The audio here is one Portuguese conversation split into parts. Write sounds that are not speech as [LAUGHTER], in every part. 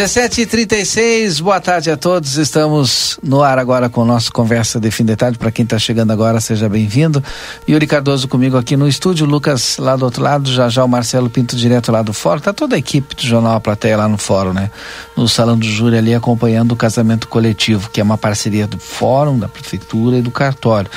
17h36, boa tarde a todos. Estamos no ar agora com o nosso Conversa de Fim de Tarde. Para quem está chegando agora, seja bem-vindo. Yuri Cardoso comigo aqui no estúdio, Lucas lá do outro lado, já já o Marcelo Pinto direto lá do fórum. Tá toda a equipe do Jornal A Plateia lá no fórum, né? No Salão do Júri ali acompanhando o casamento coletivo, que é uma parceria do fórum, da prefeitura e do cartório.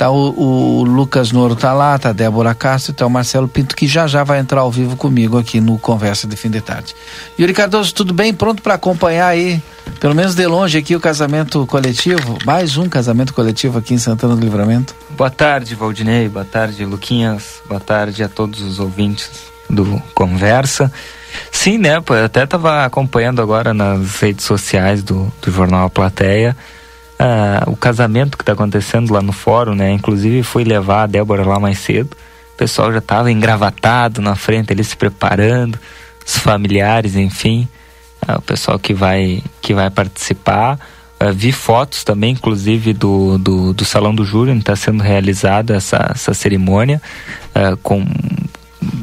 Tá o, o, Lucas Noro tá lá, tá a Débora Castro, tá o Marcelo Pinto, que já já vai entrar ao vivo comigo aqui no Conversa de Fim de Tarde. Yuri Cardoso, tudo bem? Pronto para acompanhar aí, pelo menos de longe aqui, o casamento coletivo? Mais um casamento coletivo aqui em Santana do Livramento. Boa tarde, Valdinei, boa tarde, Luquinhas, boa tarde a todos os ouvintes do Conversa. Sim, né, eu até estava acompanhando agora nas redes sociais do, do Jornal A Plateia, ah, o casamento que está acontecendo lá no fórum, né? Inclusive fui levar a Débora lá mais cedo. O pessoal já estava engravatado na frente, eles se preparando, os familiares, enfim, ah, o pessoal que vai que vai participar. Ah, vi fotos também, inclusive do, do, do salão do júri, onde está sendo realizada essa, essa cerimônia, com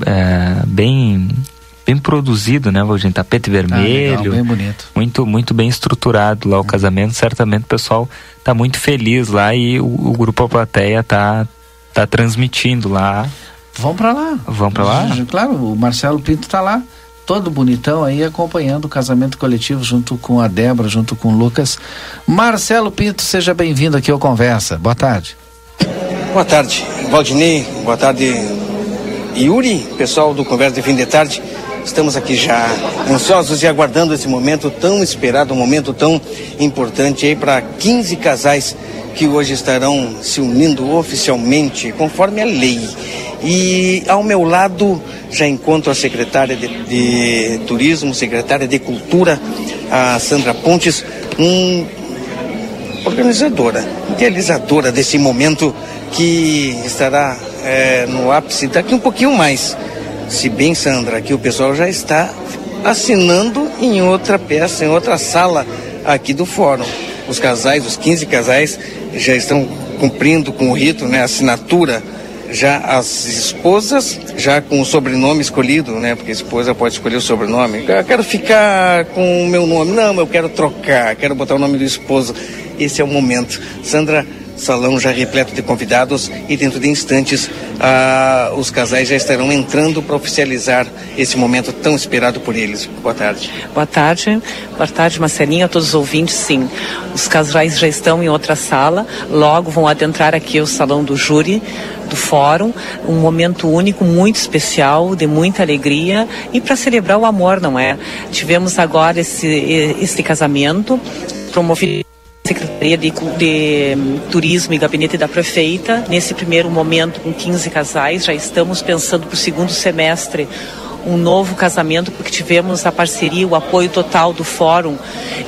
eh, bem bem produzido, né, Valdir? Tapete vermelho. Ah, legal, bem bonito. Muito, muito bem estruturado lá o é. casamento. Certamente o pessoal tá muito feliz lá e o, o grupo A Plateia tá, tá transmitindo lá. Vão para lá. Vão para lá? Claro, o Marcelo Pinto tá lá todo bonitão aí acompanhando o casamento coletivo junto com a Débora, junto com o Lucas. Marcelo Pinto, seja bem-vindo aqui ao Conversa. Boa tarde. Boa tarde, Valdinei. Boa tarde, Yuri, pessoal do Conversa de Fim de Tarde. Estamos aqui já ansiosos e aguardando esse momento tão esperado, um momento tão importante aí para 15 casais que hoje estarão se unindo oficialmente, conforme a lei. E ao meu lado já encontro a secretária de, de Turismo, secretária de Cultura, a Sandra Pontes, um organizadora, idealizadora desse momento que estará é, no ápice daqui um pouquinho mais. Se bem, Sandra, que o pessoal já está assinando em outra peça, em outra sala aqui do fórum. Os casais, os 15 casais, já estão cumprindo com o rito, né, assinatura. Já as esposas, já com o sobrenome escolhido, né? Porque a esposa pode escolher o sobrenome. Eu quero ficar com o meu nome. Não, eu quero trocar, quero botar o nome do esposo. Esse é o momento. Sandra, salão já repleto de convidados e dentro de instantes ah, os casais já estarão entrando para oficializar esse momento tão esperado por eles. Boa tarde. Boa tarde. Boa tarde, Marcelinha, a todos os ouvintes. Sim, os casais já estão em outra sala, logo vão adentrar aqui o salão do júri do fórum, um momento único, muito especial, de muita alegria e para celebrar o amor, não é? Tivemos agora esse, esse casamento promovido Secretaria de, de hum, Turismo e Gabinete da Prefeita. Nesse primeiro momento, com 15 casais, já estamos pensando para o segundo semestre um novo casamento, porque tivemos a parceria, o apoio total do Fórum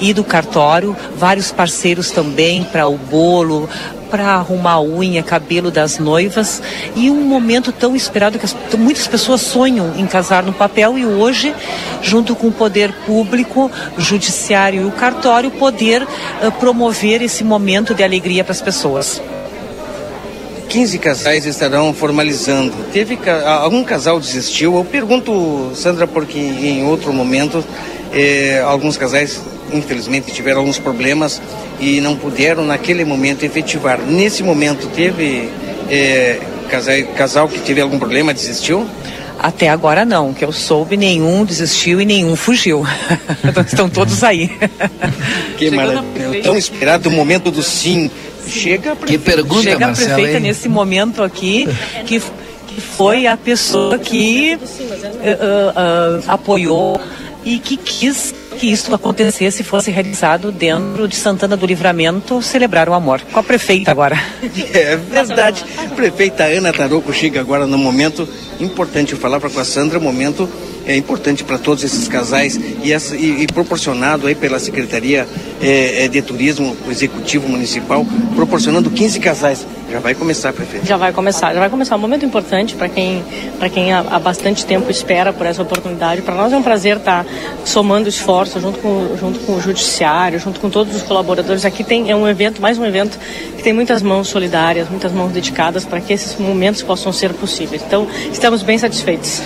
e do Cartório, vários parceiros também para o bolo, para arrumar unha, cabelo das noivas e um momento tão esperado que as, muitas pessoas sonham em casar no papel e hoje, junto com o poder público, judiciário e o cartório, poder uh, promover esse momento de alegria para as pessoas. 15 casais estarão formalizando. Teve algum casal desistiu? Eu pergunto, Sandra, porque em outro momento eh, alguns casais infelizmente tiveram alguns problemas e não puderam naquele momento efetivar. Nesse momento teve é, casal, casal que teve algum problema, desistiu? Até agora não, que eu soube, nenhum desistiu e nenhum fugiu. Então, [LAUGHS] estão todos aí. Que maravilha. Tão esperado o momento do sim. Chega a Que pergunta, Chega Marcela, a prefeita hein? nesse momento aqui, que, que foi a pessoa que eh, eh, eh, apoiou e que quis que isso acontecesse e fosse realizado dentro de Santana do Livramento, celebrar o amor. Com a prefeita agora. [LAUGHS] É verdade. Prefeita Ana Taroco chega agora no momento importante. Falar com a Sandra, momento é importante para todos esses casais e, essa, e, e proporcionado aí pela Secretaria é, é, de Turismo, Executivo Municipal, proporcionando 15 casais. Já vai começar, prefeito. Já vai começar, já vai começar. Um momento importante para quem, quem há, há bastante tempo espera por essa oportunidade. Para nós é um prazer estar somando esforços junto com, junto com o Judiciário, junto com todos os colaboradores. Aqui tem, é um evento, mais um evento, que tem muitas mãos solidárias, muitas mãos dedicadas para que esses momentos possam ser possíveis. Então, estamos bem satisfeitos.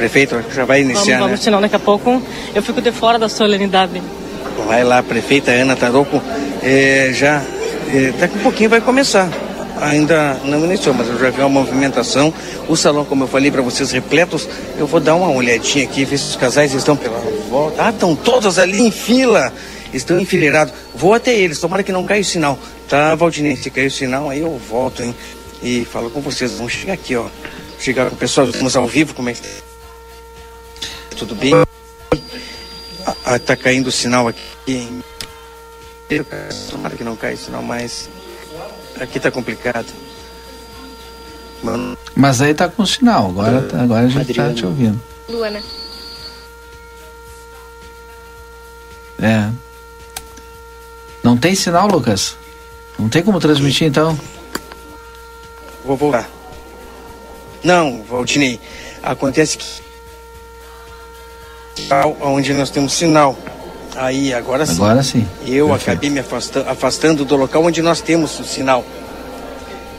Prefeito, já vai Vamos, iniciar, vamos né? senão daqui a pouco eu fico de fora da solenidade. Vai lá, prefeita Ana Taroco, é, já é, daqui a pouquinho vai começar. Ainda não iniciou, mas eu já vi uma movimentação. O salão, como eu falei para vocês, repletos. Eu vou dar uma olhadinha aqui, ver se os casais estão pela volta. Ah, estão todos ali em fila. Estão enfileirados. Vou até eles, tomara que não caia o sinal. Tá, Valdinei? Se cair o sinal, aí eu volto, hein? E falo com vocês. Vamos chegar aqui, ó. Chegar com o pessoal, estamos ao vivo, como é que tudo bem? Ah, ah, tá caindo o sinal aqui. Tomara que não caia o sinal, mas aqui tá complicado. Mano, Mas aí tá com sinal, agora, agora a gente tá te ouvindo. Luana. É. Não tem sinal, Lucas? Não tem como transmitir então? vou voltar. Não, Valdinei, acontece que onde nós temos sinal. Aí, agora sim. Agora sim. Eu Perfeito. acabei me afasta- afastando do local onde nós temos o sinal.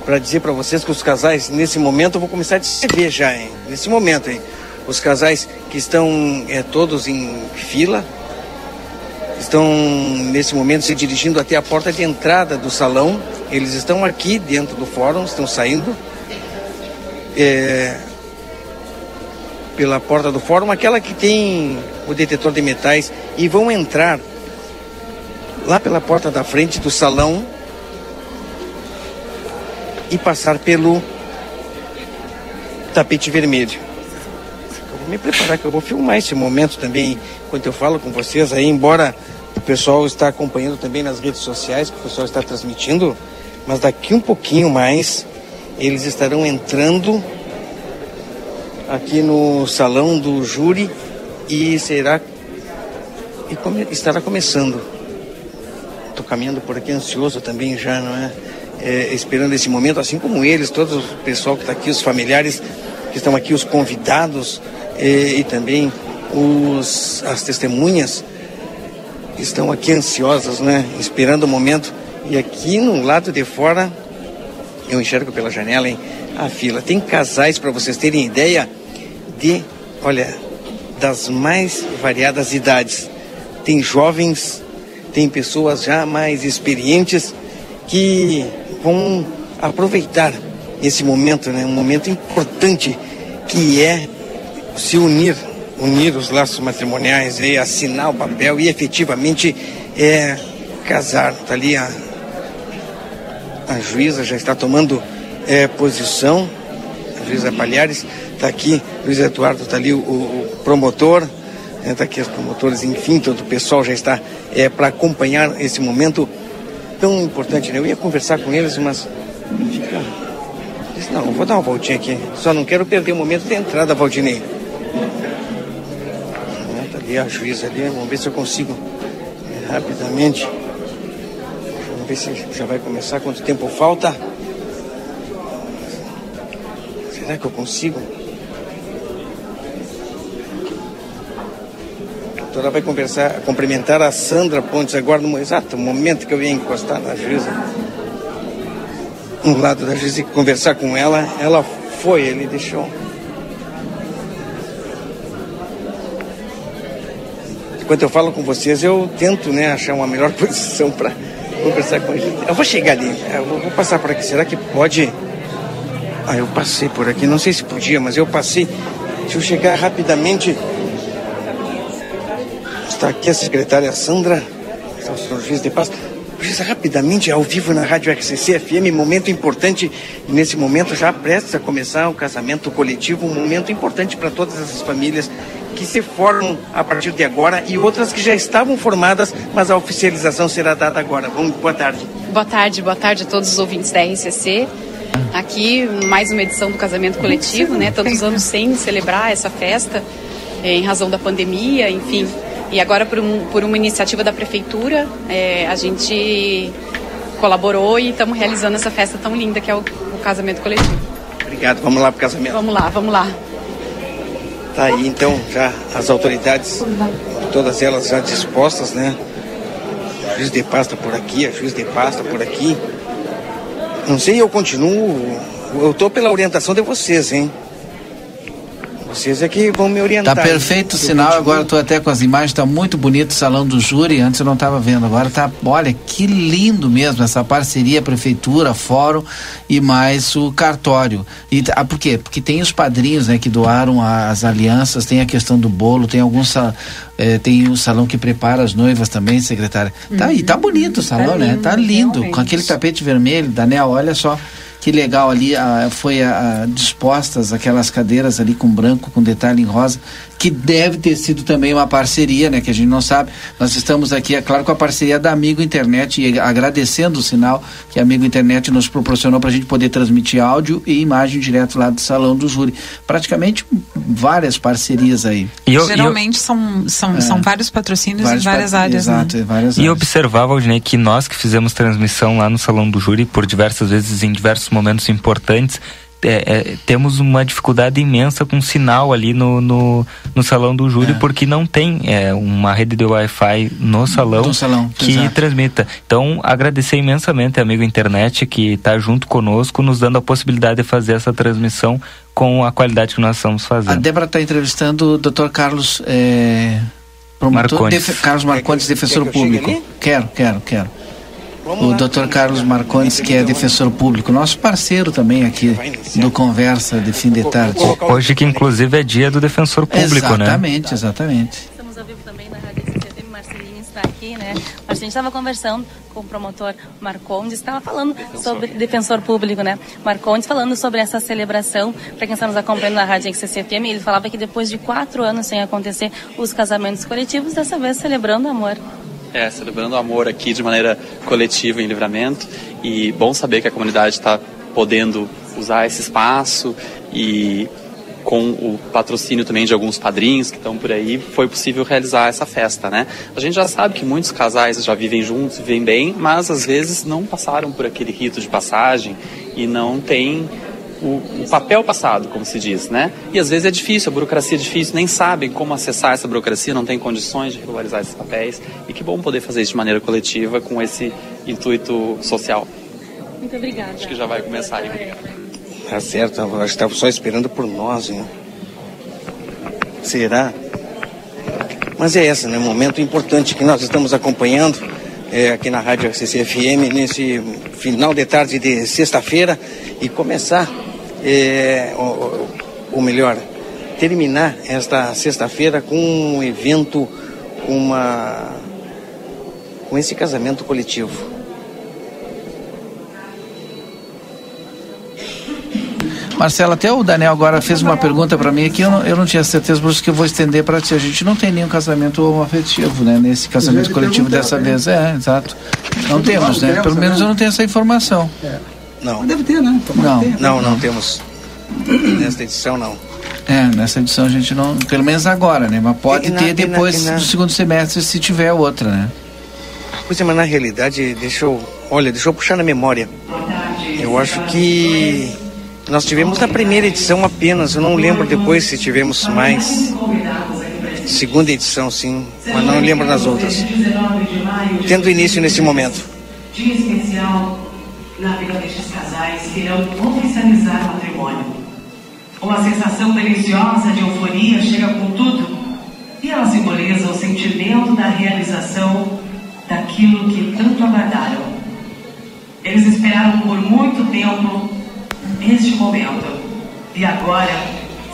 Para dizer para vocês que os casais, nesse momento, eu vou começar a descrever já, hein? Nesse momento, hein? Os casais que estão é, todos em fila, estão nesse momento se dirigindo até a porta de entrada do salão. Eles estão aqui dentro do fórum, estão saindo. É, pela porta do fórum, aquela que tem o detetor de metais, e vão entrar lá pela porta da frente do salão e passar pelo tapete vermelho. Eu vou me preparar que eu vou filmar esse momento também enquanto eu falo com vocês aí, embora o pessoal está acompanhando também nas redes sociais, que o pessoal está transmitindo, mas daqui um pouquinho mais eles estarão entrando aqui no salão do júri e será e come- estará começando. Estou caminhando por aqui ansioso também já, não é? É, Esperando esse momento, assim como eles, todo o pessoal que está aqui, os familiares que estão aqui, os convidados eh, e também os, as testemunhas estão aqui ansiosas, né? Esperando o momento. E aqui no lado de fora, eu enxergo pela janela, hein? A fila. Tem casais, para vocês terem ideia, de, olha, das mais variadas idades. Tem jovens, tem pessoas já mais experientes que vão aproveitar esse momento, né? Um momento importante que é se unir, unir os laços matrimoniais, e assinar o papel e efetivamente é casar. Tá ali a, a juíza já está tomando é, posição, a juíza Palhares, está aqui, Luiz Eduardo está ali, o, o promotor, está aqui os promotores, enfim, todo o pessoal já está é, para acompanhar esse momento tão importante. Né? Eu ia conversar com eles, mas fica. Disse, não, vou dar uma voltinha aqui. Só não quero perder o momento de entrada, Valdinei. É, tá ali a juíza ali, vamos ver se eu consigo é, rapidamente. Vamos ver se já vai começar, quanto tempo falta. Será que eu consigo? A doutora vai conversar, cumprimentar a Sandra Pontes agora no exato momento que eu ia encostar na juíza. No lado da juíza e conversar com ela, ela foi, ele deixou. Enquanto eu falo com vocês, eu tento né, achar uma melhor [LAUGHS] posição para conversar com a gente. Eu vou chegar ali, eu vou, vou passar por aqui. Será que pode? Ah, eu passei por aqui, não sei se podia, mas eu passei Deixa eu chegar rapidamente. Está aqui a secretária Sandra, está o senhor juiz de paz. Juiz, rapidamente, ao vivo na Rádio RCC FM, momento importante. Nesse momento, já prestes a começar o casamento coletivo, um momento importante para todas essas famílias que se formam a partir de agora e outras que já estavam formadas, mas a oficialização será dada agora. Vamos, boa tarde. Boa tarde, boa tarde a todos os ouvintes da RCC. Aqui, mais uma edição do casamento coletivo, né? Tantos anos sem celebrar essa festa, em razão da pandemia, enfim. E agora, por, um, por uma iniciativa da prefeitura, é, a gente colaborou e estamos realizando essa festa tão linda que é o, o casamento coletivo. Obrigado. Vamos lá para o casamento. Vamos lá, vamos lá. Tá aí então já as autoridades, todas elas já dispostas, né? Juiz de pasta por aqui, a juiz de pasta por aqui. Não sei, eu continuo. Eu tô pela orientação de vocês, hein? Vocês é que vão me orientar. Tá perfeito o sinal, agora estou até com as imagens, tá muito bonito o salão do júri, antes eu não estava vendo, agora tá, olha, que lindo mesmo essa parceria prefeitura, fórum e mais o cartório. E ah, por quê? Porque tem os padrinhos, né, que doaram as alianças, tem a questão do bolo, tem alguns é, tem o salão que prepara as noivas também, secretária. Tá aí, tá bonito o salão, tá né? Tá lindo, realmente. com aquele tapete vermelho, Daniel, olha só que legal ali a, foi a, a, dispostas aquelas cadeiras ali com branco com detalhe em rosa que deve ter sido também uma parceria né que a gente não sabe nós estamos aqui é claro com a parceria da Amigo Internet e agradecendo o sinal que a Amigo Internet nos proporcionou para a gente poder transmitir áudio e imagem direto lá do salão do júri praticamente várias parcerias aí e eu, geralmente eu, são são, é, são vários patrocínios vários em várias áreas né? exato, né? várias e áreas. observava Aldinei que nós que fizemos transmissão lá no salão do júri por diversas vezes em diversos momentos importantes, é, é, temos uma dificuldade imensa com sinal ali no, no, no salão do júri, é. porque não tem é, uma rede de Wi-Fi no salão, salão que exato. transmita. Então, agradecer imensamente, amigo internet, que está junto conosco, nos dando a possibilidade de fazer essa transmissão com a qualidade que nós estamos fazendo. A Débora está entrevistando o Dr. Carlos. É, Marcondes. Carlos Marcondes, defensor público. Quero, quero, quero o Dr. Carlos Marcondes, que é defensor público, nosso parceiro também aqui do Conversa de Fim de Tarde. Hoje que inclusive é dia do defensor público, exatamente, né? Exatamente, exatamente. Estamos ao vivo também na Rádio CCTV, Marcelinho está aqui, né? A gente estava conversando com o promotor Marcondes, estava falando sobre defensor público, né? Marcondes falando sobre essa celebração, para quem está nos acompanhando na Rádio XCFM, ele falava que depois de quatro anos sem acontecer os casamentos coletivos, dessa vez celebrando amor. É, celebrando o amor aqui de maneira coletiva em livramento e bom saber que a comunidade está podendo usar esse espaço e com o patrocínio também de alguns padrinhos que estão por aí, foi possível realizar essa festa, né? A gente já sabe que muitos casais já vivem juntos, vivem bem, mas às vezes não passaram por aquele rito de passagem e não tem o, o, papel passado, como se diz, né? E às vezes é difícil, a burocracia é difícil, nem sabem como acessar essa burocracia, não tem condições de regularizar esses papéis. E que bom poder fazer isso de maneira coletiva com esse intuito social. Muito obrigada. Acho que já vai começar aí. Tá certo, acho que estava só esperando por nós, hein? Será? Mas é esse, né? Momento importante que nós estamos acompanhando é, aqui na Rádio CCFM nesse final de tarde de sexta-feira e começar é, ou, ou melhor, terminar esta sexta-feira com um evento, com uma com esse casamento coletivo. Marcelo, até o Daniel agora fez uma pergunta para mim aqui, eu não, eu não tinha certeza, por isso que eu vou estender para ti. A gente não tem nenhum casamento afetivo, né? Nesse casamento coletivo dessa né? vez. É, exato. Não temos, né? Pelo menos eu não tenho essa informação. É. Não. Deve ter, né? Não. Não, não temos. Nesta edição, não. É, nessa edição a gente não. Pelo menos agora, né? Mas pode na, ter depois na, na... do segundo semestre se tiver outra, né? Pois é, mas na realidade, deixa eu. Olha, deixa eu puxar na memória. Eu acho que nós tivemos na primeira edição apenas, eu não lembro depois se tivemos mais. Segunda edição, sim, mas não lembro nas outras. Tendo início nesse momento. Dia especial na vida destes casais que irão oficializar o matrimônio. Uma sensação deliciosa de euforia chega com tudo e ela simboliza o sentimento da realização daquilo que tanto aguardaram. Eles esperaram por muito tempo este momento e agora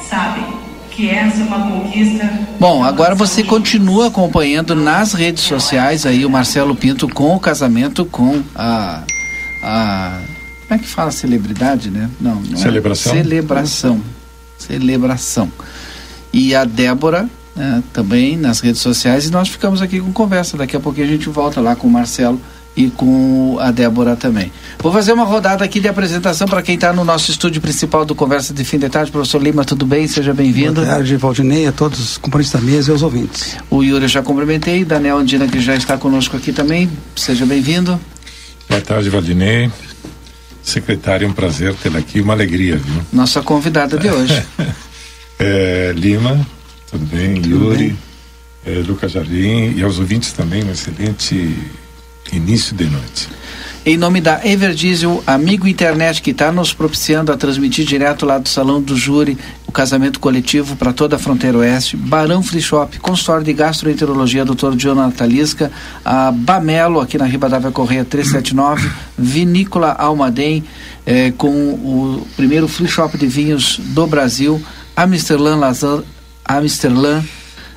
sabem que essa é uma conquista. Bom, agora você continua acompanhando nas redes sociais aí o Marcelo Pinto com o casamento com a. a como é que fala celebridade, né? Não, não é. Celebração. É celebração. Celebração. E a Débora né, também nas redes sociais e nós ficamos aqui com conversa. Daqui a pouquinho a gente volta lá com o Marcelo e com a Débora também. Vou fazer uma rodada aqui de apresentação para quem está no nosso estúdio principal do Conversa de Fim de Tarde. Professor Lima, tudo bem? Seja bem-vindo. Boa tarde, Valdinei, a todos os componentes da mesa e aos ouvintes. O Yuri já cumprimentei, Daniel Andina que já está conosco aqui também. Seja bem-vindo. Boa tarde, Valdinei. Secretário, é um prazer tê-la aqui, uma alegria, viu? Nossa convidada de hoje. [LAUGHS] é, Lima, tudo bem? Tudo Yuri, bem? É, Lucas Jardim e aos ouvintes também, um excelente início de noite. Em nome da Everdiesel, amigo internet que está nos propiciando a transmitir direto lá do Salão do Júri casamento coletivo para toda a fronteira oeste, Barão Free Shop, consultório de gastroenterologia Dr. Jonathan Talisca, a Bamelo, aqui na Ribadavia Correia 379, [CLEARS THROAT] Vinícola Almaden, eh, com o primeiro free shop de vinhos do Brasil, Amsterdã Lazer, Amsterdã,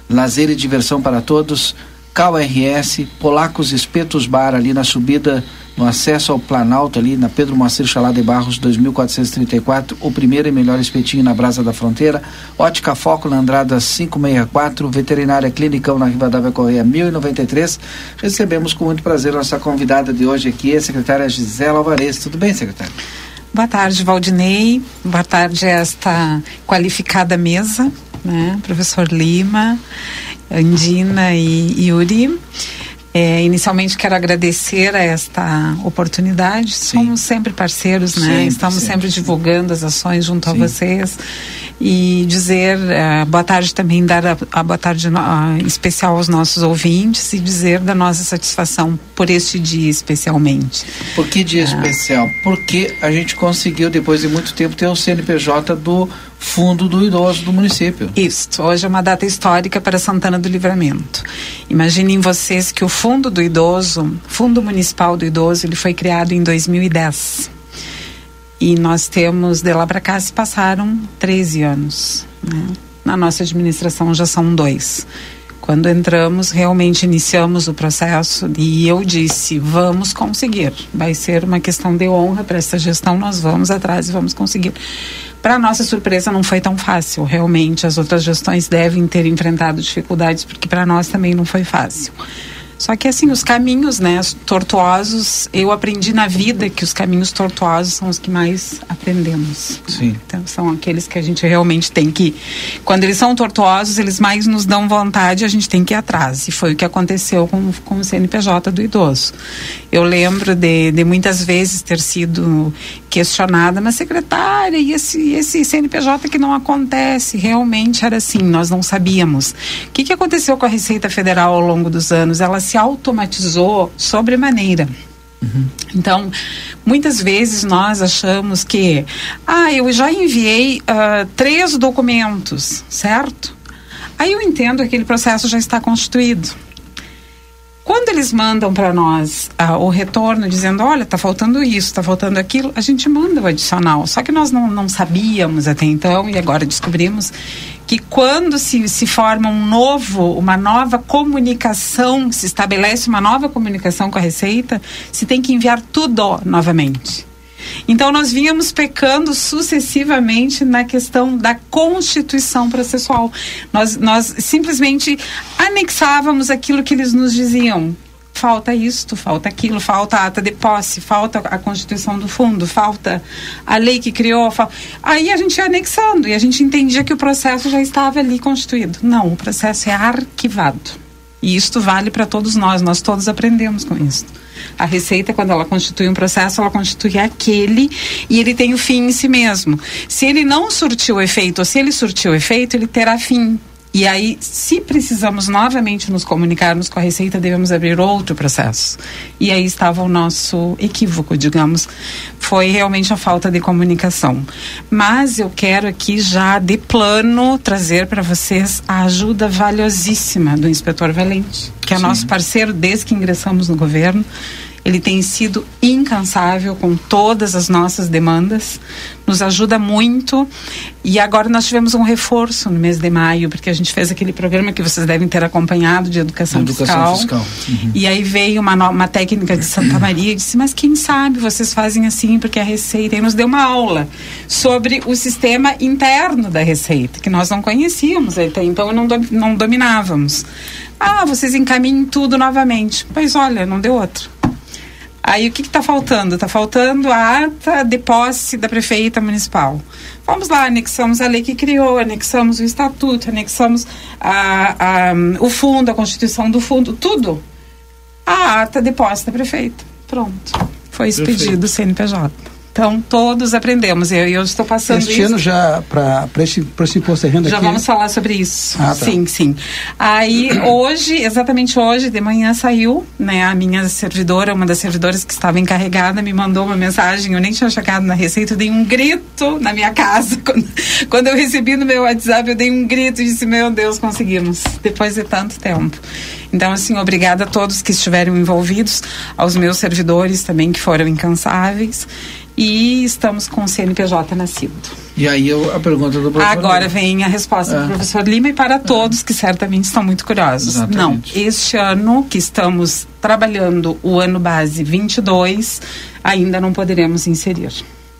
lazer e diversão para todos, KRS, Polacos Espetos Bar, ali na subida, no acesso ao Planalto, ali na Pedro Moacir Chalá de Barros, 2434, o primeiro e melhor espetinho na Brasa da Fronteira, Ótica Foco na Andrada 564, Veterinária Clinicão na Rivadavia Correia 1093. Recebemos com muito prazer nossa convidada de hoje aqui, a secretária Gisela Alvarez. Tudo bem, secretária? Boa tarde, Valdinei. Boa tarde a esta qualificada mesa, né? Professor Lima. Andina e Yuri. É, inicialmente quero agradecer a esta oportunidade. Sim. Somos sempre parceiros, né? Sempre, Estamos sempre, sempre divulgando as ações junto Sim. a vocês e dizer uh, boa tarde também dar a, a boa tarde uh, especial aos nossos ouvintes e dizer da nossa satisfação por este dia especialmente. Por que dia uh, especial? Porque a gente conseguiu depois de muito tempo ter o CNPJ do Fundo do Idoso do município. Isso. Hoje é uma data histórica para Santana do Livramento. Imaginem vocês que o Fundo do Idoso, Fundo Municipal do Idoso, ele foi criado em 2010. E nós temos, de lá para cá, se passaram 13 anos. Né? Na nossa administração já são dois. Quando entramos, realmente iniciamos o processo e eu disse: vamos conseguir. Vai ser uma questão de honra para essa gestão, nós vamos atrás e vamos conseguir. Para nossa surpresa, não foi tão fácil. Realmente, as outras gestões devem ter enfrentado dificuldades, porque para nós também não foi fácil. Só que assim, os caminhos, né, tortuosos, eu aprendi na vida que os caminhos tortuosos são os que mais aprendemos. Sim. Então são aqueles que a gente realmente tem que quando eles são tortuosos, eles mais nos dão vontade, a gente tem que ir atrás. E foi o que aconteceu com, com o CNPJ do idoso. Eu lembro de, de muitas vezes ter sido questionada, mas secretária, e esse, esse CNPJ que não acontece? Realmente era assim, nós não sabíamos. O que, que aconteceu com a Receita Federal ao longo dos anos? Ela se automatizou sobremaneira. Uhum. Então, muitas vezes nós achamos que, ah, eu já enviei uh, três documentos, certo? Aí eu entendo que aquele processo já está constituído. Quando eles mandam para nós uh, o retorno dizendo, olha, está faltando isso, está faltando aquilo, a gente manda o adicional. Só que nós não, não sabíamos até então e agora descobrimos que quando se, se forma um novo, uma nova comunicação, se estabelece uma nova comunicação com a Receita, se tem que enviar tudo novamente. Então nós vínhamos pecando sucessivamente na questão da constituição processual. Nós, nós simplesmente anexávamos aquilo que eles nos diziam. Falta isto, falta aquilo, falta a ata de posse, falta a constituição do fundo, falta a lei que criou. Falta... Aí a gente ia anexando e a gente entendia que o processo já estava ali constituído. Não, o processo é arquivado. E isto vale para todos nós, nós todos aprendemos com isso. A receita, quando ela constitui um processo, ela constitui aquele e ele tem o fim em si mesmo. Se ele não surtiu efeito, ou se ele surtiu efeito, ele terá fim. E aí, se precisamos novamente nos comunicarmos com a Receita, devemos abrir outro processo. E aí estava o nosso equívoco, digamos. Foi realmente a falta de comunicação. Mas eu quero aqui já, de plano, trazer para vocês a ajuda valiosíssima do inspetor Valente, que é Sim. nosso parceiro desde que ingressamos no governo Ele tem sido incansável com todas as nossas demandas, nos ajuda muito. E agora nós tivemos um reforço no mês de maio, porque a gente fez aquele programa que vocês devem ter acompanhado de educação, Educação fiscal. fiscal. Uhum. E aí veio uma, uma técnica de Santa [CLEARS THROAT] Maria e disse: Mas quem sabe vocês fazem assim, porque a Receita. E nos deu uma aula sobre o sistema interno da Receita, que nós não conhecíamos até então não, não dominávamos. Ah, vocês encaminhem tudo novamente. Pois olha, não deu outro. Aí o que está faltando? Está faltando a ata de posse da prefeita municipal. Vamos lá, anexamos a lei que criou, anexamos o estatuto, anexamos a, a, o fundo, a constituição do fundo, tudo. A ata de posse da prefeita. Pronto. Foi expedido o CNPJ. Então, todos aprendemos. Eu, eu estou passando Este isso. ano já, para esse, pra esse imposto de renda Já aqui... vamos falar sobre isso. Ah, tá. Sim, sim. Aí, hoje, exatamente hoje, de manhã saiu, né? A minha servidora, uma das servidoras que estava encarregada, me mandou uma mensagem. Eu nem tinha chegado na receita, eu dei um grito na minha casa. [LAUGHS] Quando, quando eu recebi no meu WhatsApp, eu dei um grito e disse: Meu Deus, conseguimos. Depois de tanto tempo. Então, assim, obrigada a todos que estiveram envolvidos, aos meus servidores também que foram incansáveis. E estamos com o CNPJ nascido. E aí eu, a pergunta do professor. Agora vem a resposta Ah. do professor Lima e para todos que certamente estão muito curiosos. Exatamente. Não, este ano que estamos trabalhando o ano base 22, ainda não poderemos inserir.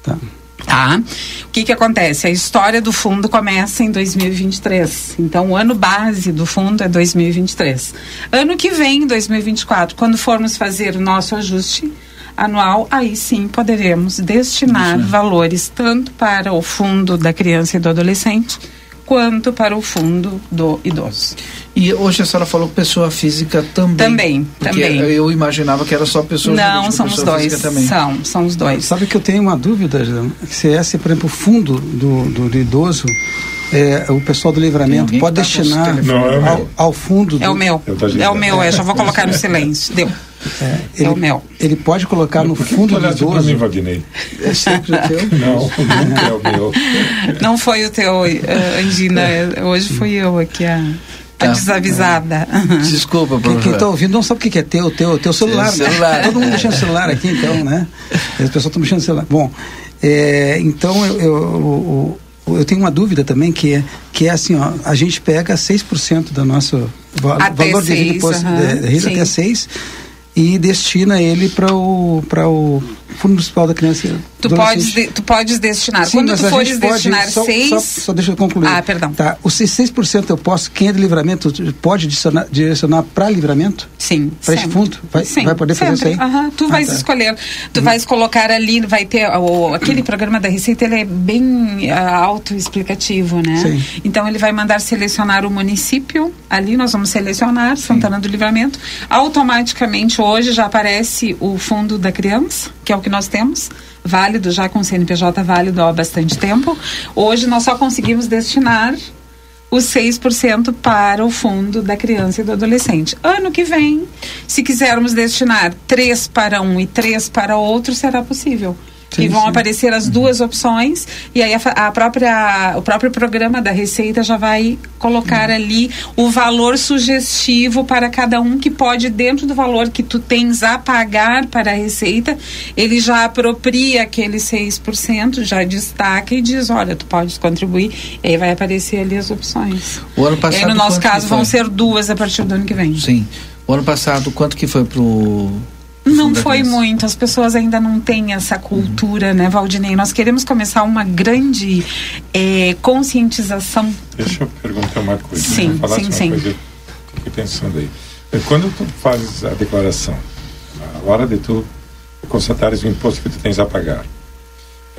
Tá. Tá? O que que acontece? A história do fundo começa em 2023. Então, o ano base do fundo é 2023. Ano que vem, 2024, quando formos fazer o nosso ajuste anual, aí sim poderemos destinar valores tanto para o fundo da criança e do adolescente quanto para o fundo do idoso. E hoje a senhora falou pessoa física também. Também, também. Eu imaginava que era só pessoa Não, jurídica, são os pessoa dois. física também. São, são os dois. Sabe que eu tenho uma dúvida, Jean? se esse, por exemplo, o fundo do, do, do idoso, é, o pessoal do livramento pode tá destinar? Não, é ao, ao fundo do, É o meu. É o meu, é. Já vou colocar no silêncio. Deu. É, É o meu. Ele pode colocar no fundo do olhaste pra idoso. mim? [LAUGHS] É sempre o teu? [LAUGHS] Não, nunca é o meu. Não foi o teu, eh, Angina. Hoje fui eu aqui a, Tá. desavisada. [LAUGHS] Desculpa, Quem, professor. quem está ouvindo não sabe o que é teu, teu, teu celular. É, celular. Né? Todo mundo mexendo no celular aqui, então, né? As pessoas estão mexendo no celular. Bom, é, então eu, eu, eu, eu- tenho uma dúvida também que é, que é assim, ó, a gente pega 6% do nosso valor de aham, de, de até 6 e destina ele para o, o Fundo Municipal da Criança e Tu podes, de- tu podes destinar. Sim, Quando tu fores destinar só, seis. Só, só deixa eu concluir. Ah, perdão. Tá, os 6% eu posso, quem é de livramento, pode direcionar, direcionar para livramento? Sim. Para esse sempre. fundo? Vai, Sim, vai poder fazer isso sempre. aí? Aham, Tu Ah, vais tá. escolher, tu vais colocar ali, vai ter o, aquele programa da Receita, ele é bem ah, autoexplicativo, né? Sim. Então ele vai mandar selecionar o município, ali nós vamos selecionar Santana do Livramento. Automaticamente hoje já aparece o fundo da criança, que é o que nós temos, válido já com CNPJ válido há bastante tempo. Hoje nós só conseguimos destinar os 6% para o fundo da criança e do adolescente. Ano que vem, se quisermos destinar 3 para um e 3 para outro, será possível. Sim, e vão sim. aparecer as duas opções e aí a, a própria o próprio programa da Receita já vai colocar ali o valor sugestivo para cada um que pode dentro do valor que tu tens a pagar para a Receita, ele já apropria aquele 6%, já destaca e diz, olha, tu pode contribuir, e aí vai aparecer ali as opções. O ano e passado. aí, no nosso caso vão ser duas a partir do ano que vem. Sim. O ano passado, quanto que foi pro. Não foi muito, as pessoas ainda não têm essa cultura, né, Valdinei? Nós queremos começar uma grande eh, conscientização. Deixa eu perguntar uma coisa. Sim, Tu falaste sim, sim. Coisa, fiquei pensando aí. É, Quando tu fazes a declaração, a hora de tu constatares o imposto que tu tens a pagar,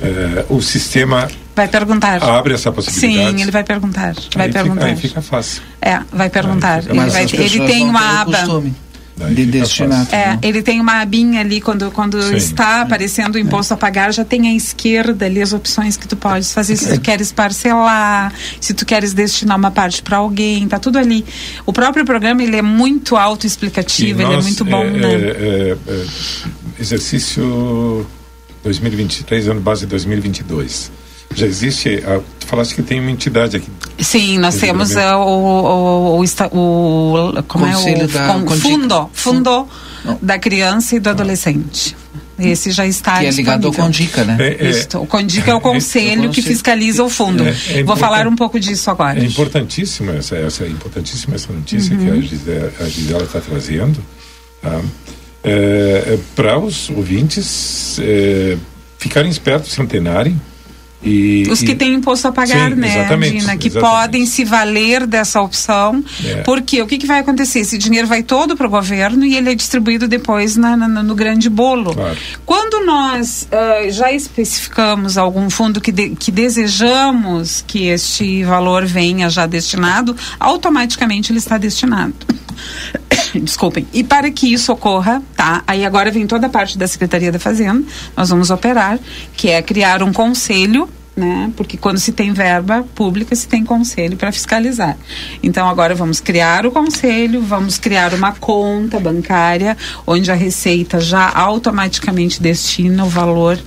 é, o sistema Vai perguntar. abre essa possibilidade? Sim, ele vai perguntar. Vai aí perguntar. Fica, aí fica fácil. É, vai perguntar. Ele, vai- as ele pessoas tem uma aba. costume Daí de destinar. É, ele tem uma abinha ali quando, quando Sim. está aparecendo o imposto a pagar, já tem à esquerda ali as opções que tu podes fazer. Se tu queres parcelar, se tu queres destinar uma parte para alguém, tá tudo ali. O próprio programa ele é muito E autoexplicativo, ele é muito bom, é, né? é, é, exercício 2023, ano base 2022. Já existe, a, tu falaste que tem uma entidade aqui Sim, nós temos é, o, o, o, o- como Conselho é o da com- fundo, fundo Não. da criança e do adolescente. Esse já está Que é ligado ao. Condica, né? É, é, Isso, o Condica é o conselho que conselho. fiscaliza o fundo. É, é Vou falar um pouco disso agora. É importantíssima essa, essa, é importantíssima essa notícia Uhum. que a Gisela, a Gisela está trazendo tá? É, para os ouvintes é, ficarem espertos, se antenarem. E, Os que e- têm imposto a pagar, Sim, né, exatamente, Dina? Que exatamente. podem se valer dessa opção. É. Porque o que, que vai acontecer? Esse dinheiro vai todo para o governo e ele é distribuído depois na- na- no grande bolo. Claro. Quando nós ah, já especificamos algum fundo que, de- que desejamos que este valor venha já destinado, automaticamente ele está destinado. Desculpem. E para que isso ocorra, tá? Aí agora vem toda a parte da Secretaria da Fazenda, nós vamos operar, que é criar um conselho né? Porque quando se tem verba pública, se tem conselho para fiscalizar. Então agora vamos criar o conselho, vamos criar uma conta bancária onde a Receita já automaticamente destina o valor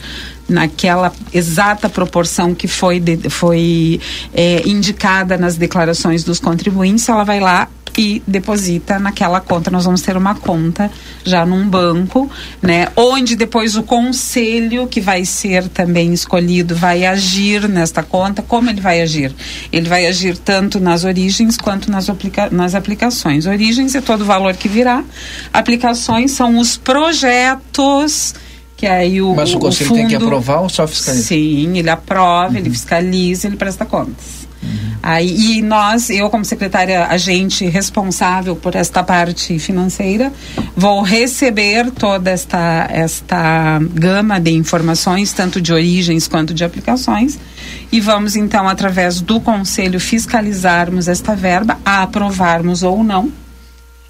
naquela exata proporção que foi, de- foi é, indicada nas declarações dos contribuintes, ela vai lá e deposita naquela conta. Nós vamos ter uma conta já num banco, né? Onde depois o conselho que vai ser também escolhido vai agir nesta conta. Como ele vai agir? Ele vai agir tanto nas origens quanto nas, aplica nas aplicações. Origens é todo o valor que virá. Aplicações são os projetos que aí o Mas o conselho tem que fundo- aprovar ou só fiscalizar? Sim, ele aprova, ele fiscaliza, ele presta contas. Aí, e nós, eu como secretária agente responsável por esta parte financeira, vou receber toda esta, esta gama de informações, tanto de origens quanto de aplicações, e vamos então, através do conselho, fiscalizarmos esta verba, a aprovarmos ou não,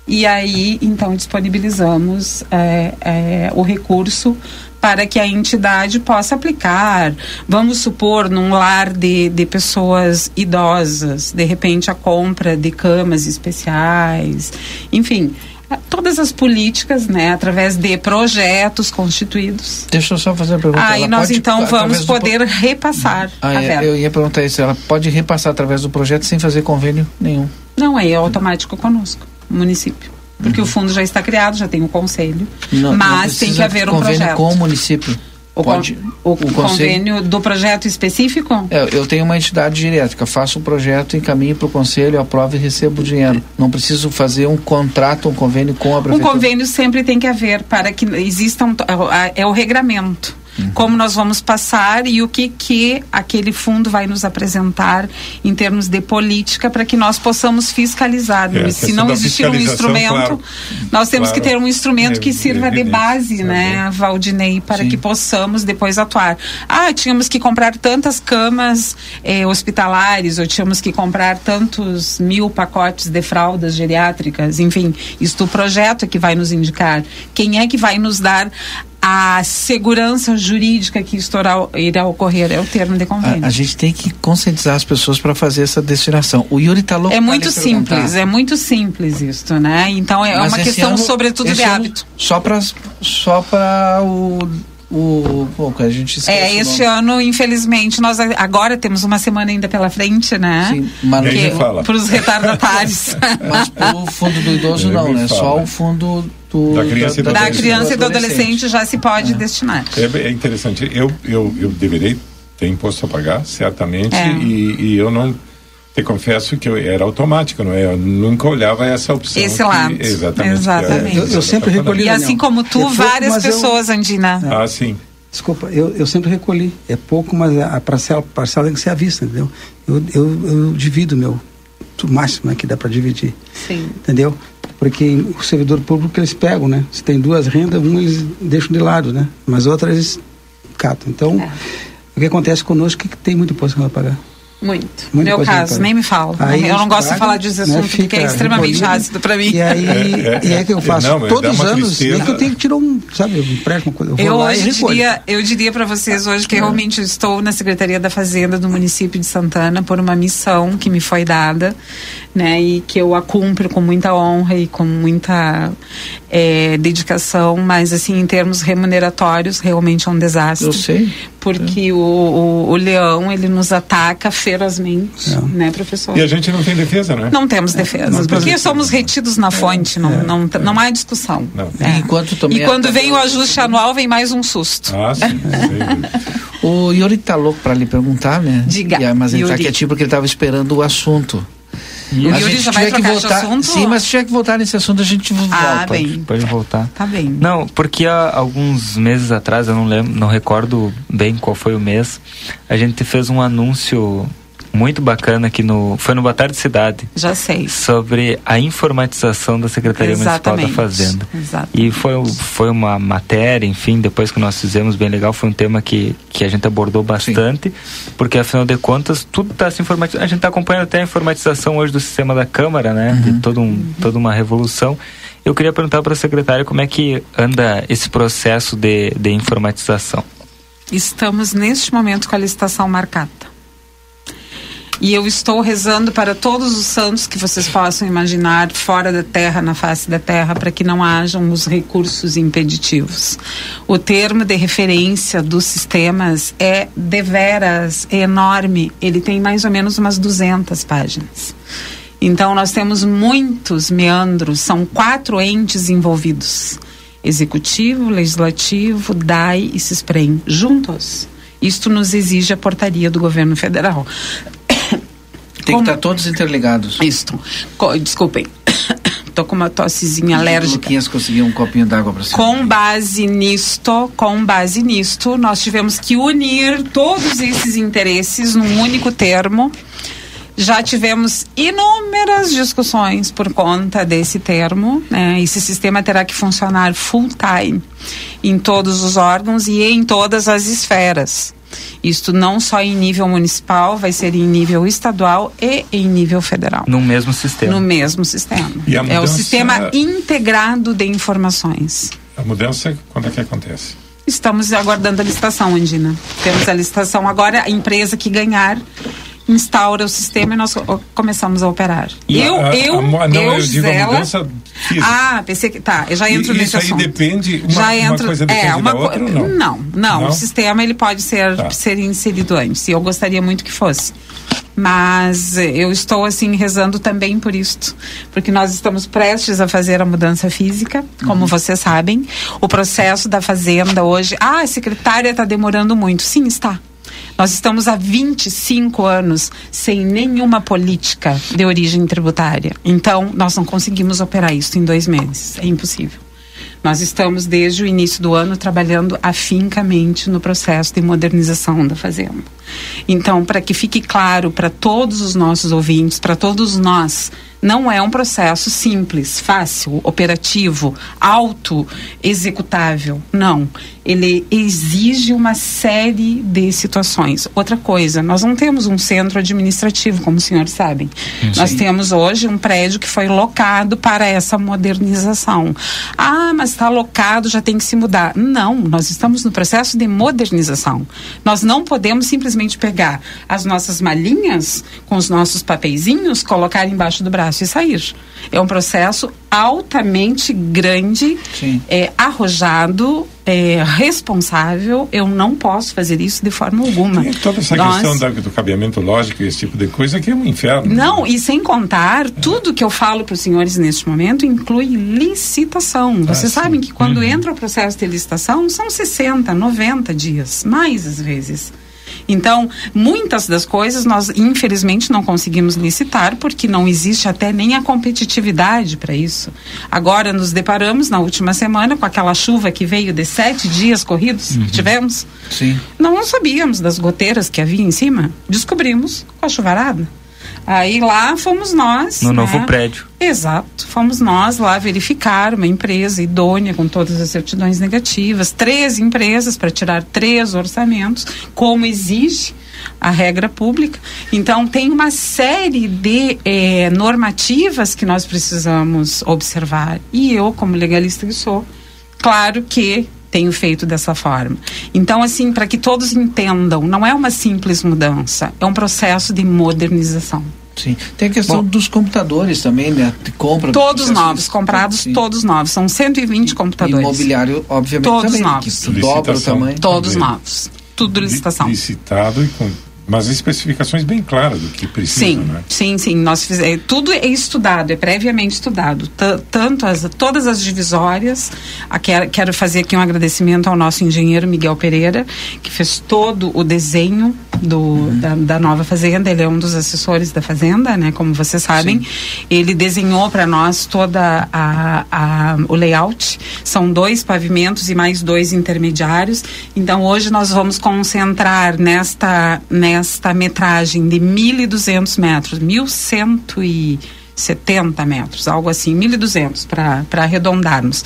e aí, então, disponibilizamos é, é, o recurso para que a entidade possa aplicar. Vamos supor, num lar de, de pessoas idosas, de repente a compra de camas especiais, enfim, todas as políticas, né, através de projetos constituídos. Deixa eu só fazer uma pergunta. Aí Ela nós pode, então vamos do poder repassar Ah, a é, eu ia perguntar isso. Ela pode repassar através do projeto sem fazer convênio nenhum. Não, aí é automático conosco, município. Porque o fundo já está criado, já tem o conselho, Não- não mas tem precisa que haver um projeto. com o município. O, pode, o, o convênio do projeto específico? É, eu tenho uma entidade geriátrica, faço o projeto, encaminho para o conselho, aprovo e recebo o dinheiro. Não preciso fazer um contrato, um convênio com a Um prefeitura. convênio sempre tem que haver para que existam um, é o regramento. Uhum. Como nós vamos passar e o que que aquele fundo vai nos apresentar em termos de política para que nós possamos fiscalizar. É, a Se não existir um instrumento, claro. nós temos Claro. que ter um instrumento que É, sirva de evidente, base, né, Valdinei, para que possamos depois atuar. Ah, tínhamos que comprar tantas camas eh, hospitalares, ou tínhamos que comprar tantos mil pacotes de fraldas geriátricas, enfim, isto o projeto é que vai nos indicar. Quem é que vai nos dar a segurança jurídica que isto irá, ocorrer? É o termo de convênio. A, a gente tem que conscientizar as pessoas para fazer essa destinação. O Yuri tá louco É muito simples, é muito simples isto, né? Então é Mas uma questão ano- sobretudo de hábito. Só para só para o o que a gente esquece É, o este ano, infelizmente, nós a- agora temos uma semana ainda pela frente, né? Sim, mas Nem me fala. Para os retardatários. [LAUGHS] Mas pro fundo do idoso não, né? fala. Só o fundo do Da criança e do da adolescente. criança e do adolescente já se pode destinar. É, é interessante. Eu, eu, eu deverei ter imposto a pagar, certamente, É. e, e eu não. Te confesso que eu, era automático, não é? Eu nunca olhava essa opção. Esse que- lado. Exatamente. Exatamente. que a- Eu- eu sempre tá recolhi E assim como tu, É pouco, várias mas eu- pessoas, Andina. Ah, sim. Desculpa, eu, eu sempre recolhi. É pouco, mas a parcela, parcela tem que ser à vista, entendeu? Eu, eu, eu divido meu, o máximo né, que dá para dividir, Sim. entendeu? Porque o servidor público eles pegam, né? Se tem duas rendas, uma eles deixam de lado, né? Mas outra eles catam. Então, É. o que acontece conosco é que tem muito imposto para pagar. Muito. Muita Meu caso, nem me fala. Aí eu não gosto de falar desse né, assunto, porque fica é extremamente recolhido, ácido para mim. E aí, e é que eu faço Não, todos os anos, nem que eu tenho que tirar um, sabe, um empréstimo, uma coisa. Eu, vou Eu lá hoje diria, eu diria para vocês hoje que realmente estou na Secretaria da Fazenda do município de Santana por uma missão que me foi dada, né, e que eu a cumpro com muita honra e com muita é, dedicação, mas assim, em termos remuneratórios, realmente é um desastre. Eu sei. Porque o, o, o leão, ele nos ataca ferozmente, É. né, professor? E a gente não tem defesa, né? Não temos defesa, não temos porque defesa. somos retidos na fonte, não, não, não há discussão. É. Enquanto também E quando vem o ajuste anual, vem mais um susto. Ah, sim. [LAUGHS] O Yuri tá louco pra lhe perguntar, né? Diga, E mas ele tá Yuri. quietinho porque ele tava esperando o assunto. O A gente tiver que voltar, assunto? Sim, mas se tiver que voltar nesse assunto, a gente volta. Ah, bem. Pode voltar. Tá bem. Não, porque há alguns meses atrás, eu não lembro, não recordo bem qual foi o mês, a gente fez um anúncio muito bacana aqui no. Foi no Boa Tarde Cidade. Já sei. Sobre a informatização da Secretaria Municipal Exatamente. da Fazenda. Exato. E foi, foi uma matéria, enfim, depois que nós fizemos, bem legal, foi um tema que, que a gente abordou bastante, porque afinal de contas, tudo está se informatizando. A gente está acompanhando até a informatização hoje do sistema da Câmara, né? De todo um, toda uma revolução. Eu queria perguntar para a secretária como é que anda esse processo de, de informatização. Estamos neste momento com a licitação marcada. E eu estou rezando para todos os santos que vocês possam imaginar fora da terra, na face da terra, para que não hajam os recursos impeditivos. O termo de referência dos sistemas é deveras é enorme. Ele tem mais ou menos umas 200 páginas. Então nós temos muitos meandros, são quatro entes envolvidos: executivo, legislativo, DAI e CISPREM, juntos. Isto nos exige a portaria do governo federal. Tem que estar todos interligados. Isto. Co- desculpem. [COUGHS] Tô com uma tossezinha alérgica. Luquinhas conseguiu um copinho d'água pra você. Com base nisto, com base nisto, nós tivemos que unir todos esses interesses num único termo. Já tivemos inúmeras discussões por conta desse termo. Né? Esse sistema terá que funcionar full time em todos os órgãos e em todas as esferas. Isto não só em nível municipal, vai ser em nível estadual e em nível federal. No mesmo sistema. No mesmo sistema. E a É o mudança- sistema integrado de informações. A mudança, quando é que acontece? Estamos aguardando a licitação, Andina. Temos a licitação agora, a empresa que ganhar instaura o sistema e nós co- começamos a operar. E eu, a- a- eu, a mu- não, eu, eu digo a Gisela- mudança física. Ah, pensei que tá. Eu já entro E nesse isso aí assunto. depende, uma, já uma entro, coisa depende é, uma co- outra ou não? não? Não, Não? O sistema ele pode ser Tá. ser inserido antes. E eu gostaria muito que fosse. Mas eu estou assim rezando também por isto, porque nós estamos prestes a fazer a mudança física, como Uhum. vocês sabem. O processo da fazenda hoje, ah, a secretária está demorando muito. Sim, está. Nós estamos há 25 anos sem nenhuma política de origem tributária. Então, nós não conseguimos operar isso em dois meses. É impossível. Nós estamos, desde o início do ano, trabalhando afincamente no processo de modernização da Fazenda. Então, para que fique claro para todos os nossos ouvintes, para todos nós, não é um processo simples, fácil, operativo, auto executável. Não. Ele exige uma série de situações. Outra coisa, nós não temos um centro administrativo, como os senhores sabem. Nós Sim. temos hoje um prédio que foi locado para essa modernização. Ah, mas está locado, já tem que se mudar. Não, nós estamos no processo de modernização. Nós não podemos simplesmente pegar as nossas malinhas com os nossos papeizinhos, colocar embaixo do braço e sair. É um processo altamente grande, é, arrojado, é, responsável. Eu não posso fazer isso de forma alguma. Tem toda essa Nós- questão da- do cabeamento lógico e esse tipo de coisa que é um inferno. não, e sem contar, tudo que eu falo para os senhores neste momento inclui licitação. Vocês sabem que quando entra o processo de licitação, são 60, 90 dias, mais às vezes. Então, muitas das coisas nós, infelizmente, não conseguimos licitar porque não existe até nem a competitividade para isso. Agora, nos deparamos na última semana com aquela chuva que veio de sete dias corridos que tivemos. Sim. Não sabíamos das goteiras que havia em cima. Descobrimos com a chuvarada. Aí lá fomos nós. No né? novo prédio. Exato. Fomos nós lá verificar uma empresa idônea com todas as certidões negativas, três empresas para tirar três orçamentos, como exige a regra pública. Então, tem uma série de eh, normativas que nós precisamos observar. E eu, como legalista que sou, claro que tenho feito dessa forma. Então, assim, para que todos entendam, não é uma simples mudança, é um processo de modernização. Sim. Tem a questão Bom, dos computadores também, né? De compra. Todos novos, comprados sim. todos novos. São 120 computadores. Imobiliário, obviamente, todos também, novos. dobra o tamanho. Todos também. novos. Tudo licitação. Licitado e com mas especificações bem claras do que precisa, sim, né? Sim, sim, nós fizemos, é, tudo é estudado, é previamente estudado, tanto as, todas as divisórias, quero, quero fazer aqui um agradecimento ao nosso engenheiro Miguel Pereira, que fez todo o desenho do, uhum. da, da, nova fazenda, ele é um dos assessores da fazenda, né, como vocês sabem, sim. ele desenhou para nós toda a, a, o layout, são dois pavimentos e mais dois intermediários, então hoje nós vamos concentrar nesta, nesta esta metragem de 1.200 metros, 1.170 metros, algo assim, 1.200 para arredondarmos.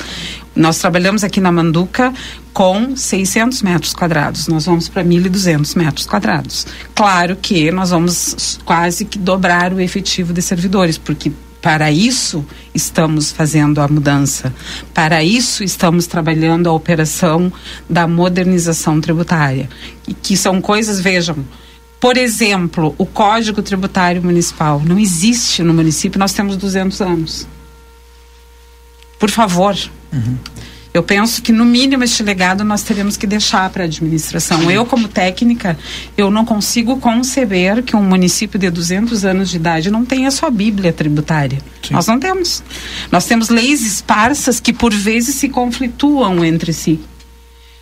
Nós trabalhamos aqui na Manduca com 600 metros quadrados, nós vamos para 1.200 metros quadrados. Claro que nós vamos quase que dobrar o efetivo de servidores, porque para isso estamos fazendo a mudança. Para isso estamos trabalhando a operação da modernização tributária. E que são coisas, vejam, por exemplo, o Código Tributário Municipal não existe no município, nós temos 200 anos. Por favor. Uhum. Eu penso que no mínimo este legado nós teremos que deixar para a administração. Eu como técnica, eu não consigo conceber que um município de 200 anos de idade não tenha sua bíblia tributária. Sim. Nós não temos. Nós temos leis esparsas que por vezes se conflituam entre si.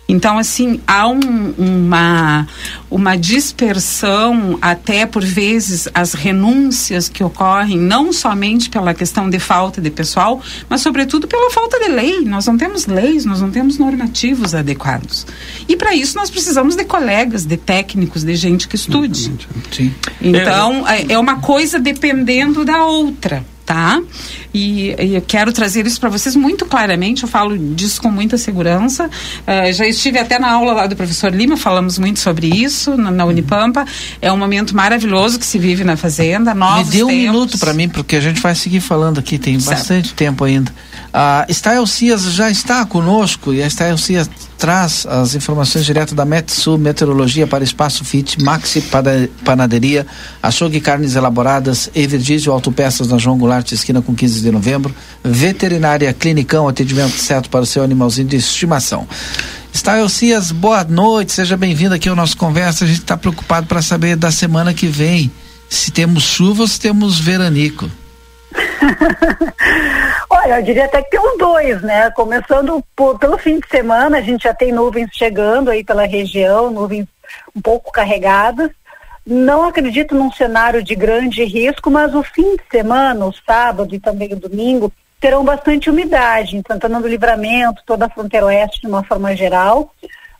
Então, assim, há um, uma, uma dispersão, até por vezes, as renúncias que ocorrem, não somente pela questão de falta de pessoal, mas, sobretudo, pela falta de lei. Nós não temos leis, nós não temos normativos adequados. E, para isso, nós precisamos de colegas, de técnicos, de gente que estude. Sim. Então, é, é uma coisa dependendo da outra tá? E, e, eu quero trazer isso para vocês muito claramente, eu falo disso com muita segurança. Uh, já estive até na aula lá do professor Lima, falamos muito sobre isso na, na Unipampa. É um momento maravilhoso que se vive na fazenda. Novos Me dê um tempos. minuto para mim, porque a gente vai seguir falando aqui, tem certo. bastante tempo ainda. A Stael Cias já está conosco e a Stael Cias traz as informações direto da Metsu Meteorologia para Espaço Fit, Maxi Panaderia, Açougue Carnes Elaboradas, Everdigio Autopeças na João Goulart, esquina com 15 de novembro, Veterinária Clinicão, atendimento certo para o seu animalzinho de estimação. Stael Cias, boa noite, seja bem-vindo aqui ao nosso conversa. A gente está preocupado para saber da semana que vem se temos chuva ou se temos veranico. [LAUGHS] Eu diria até que tem os dois, né? Começando por, pelo fim de semana, a gente já tem nuvens chegando aí pela região, nuvens um pouco carregadas. Não acredito num cenário de grande risco, mas o fim de semana, o sábado e também o domingo, terão bastante umidade em Santana do Livramento, toda a fronteira oeste de uma forma geral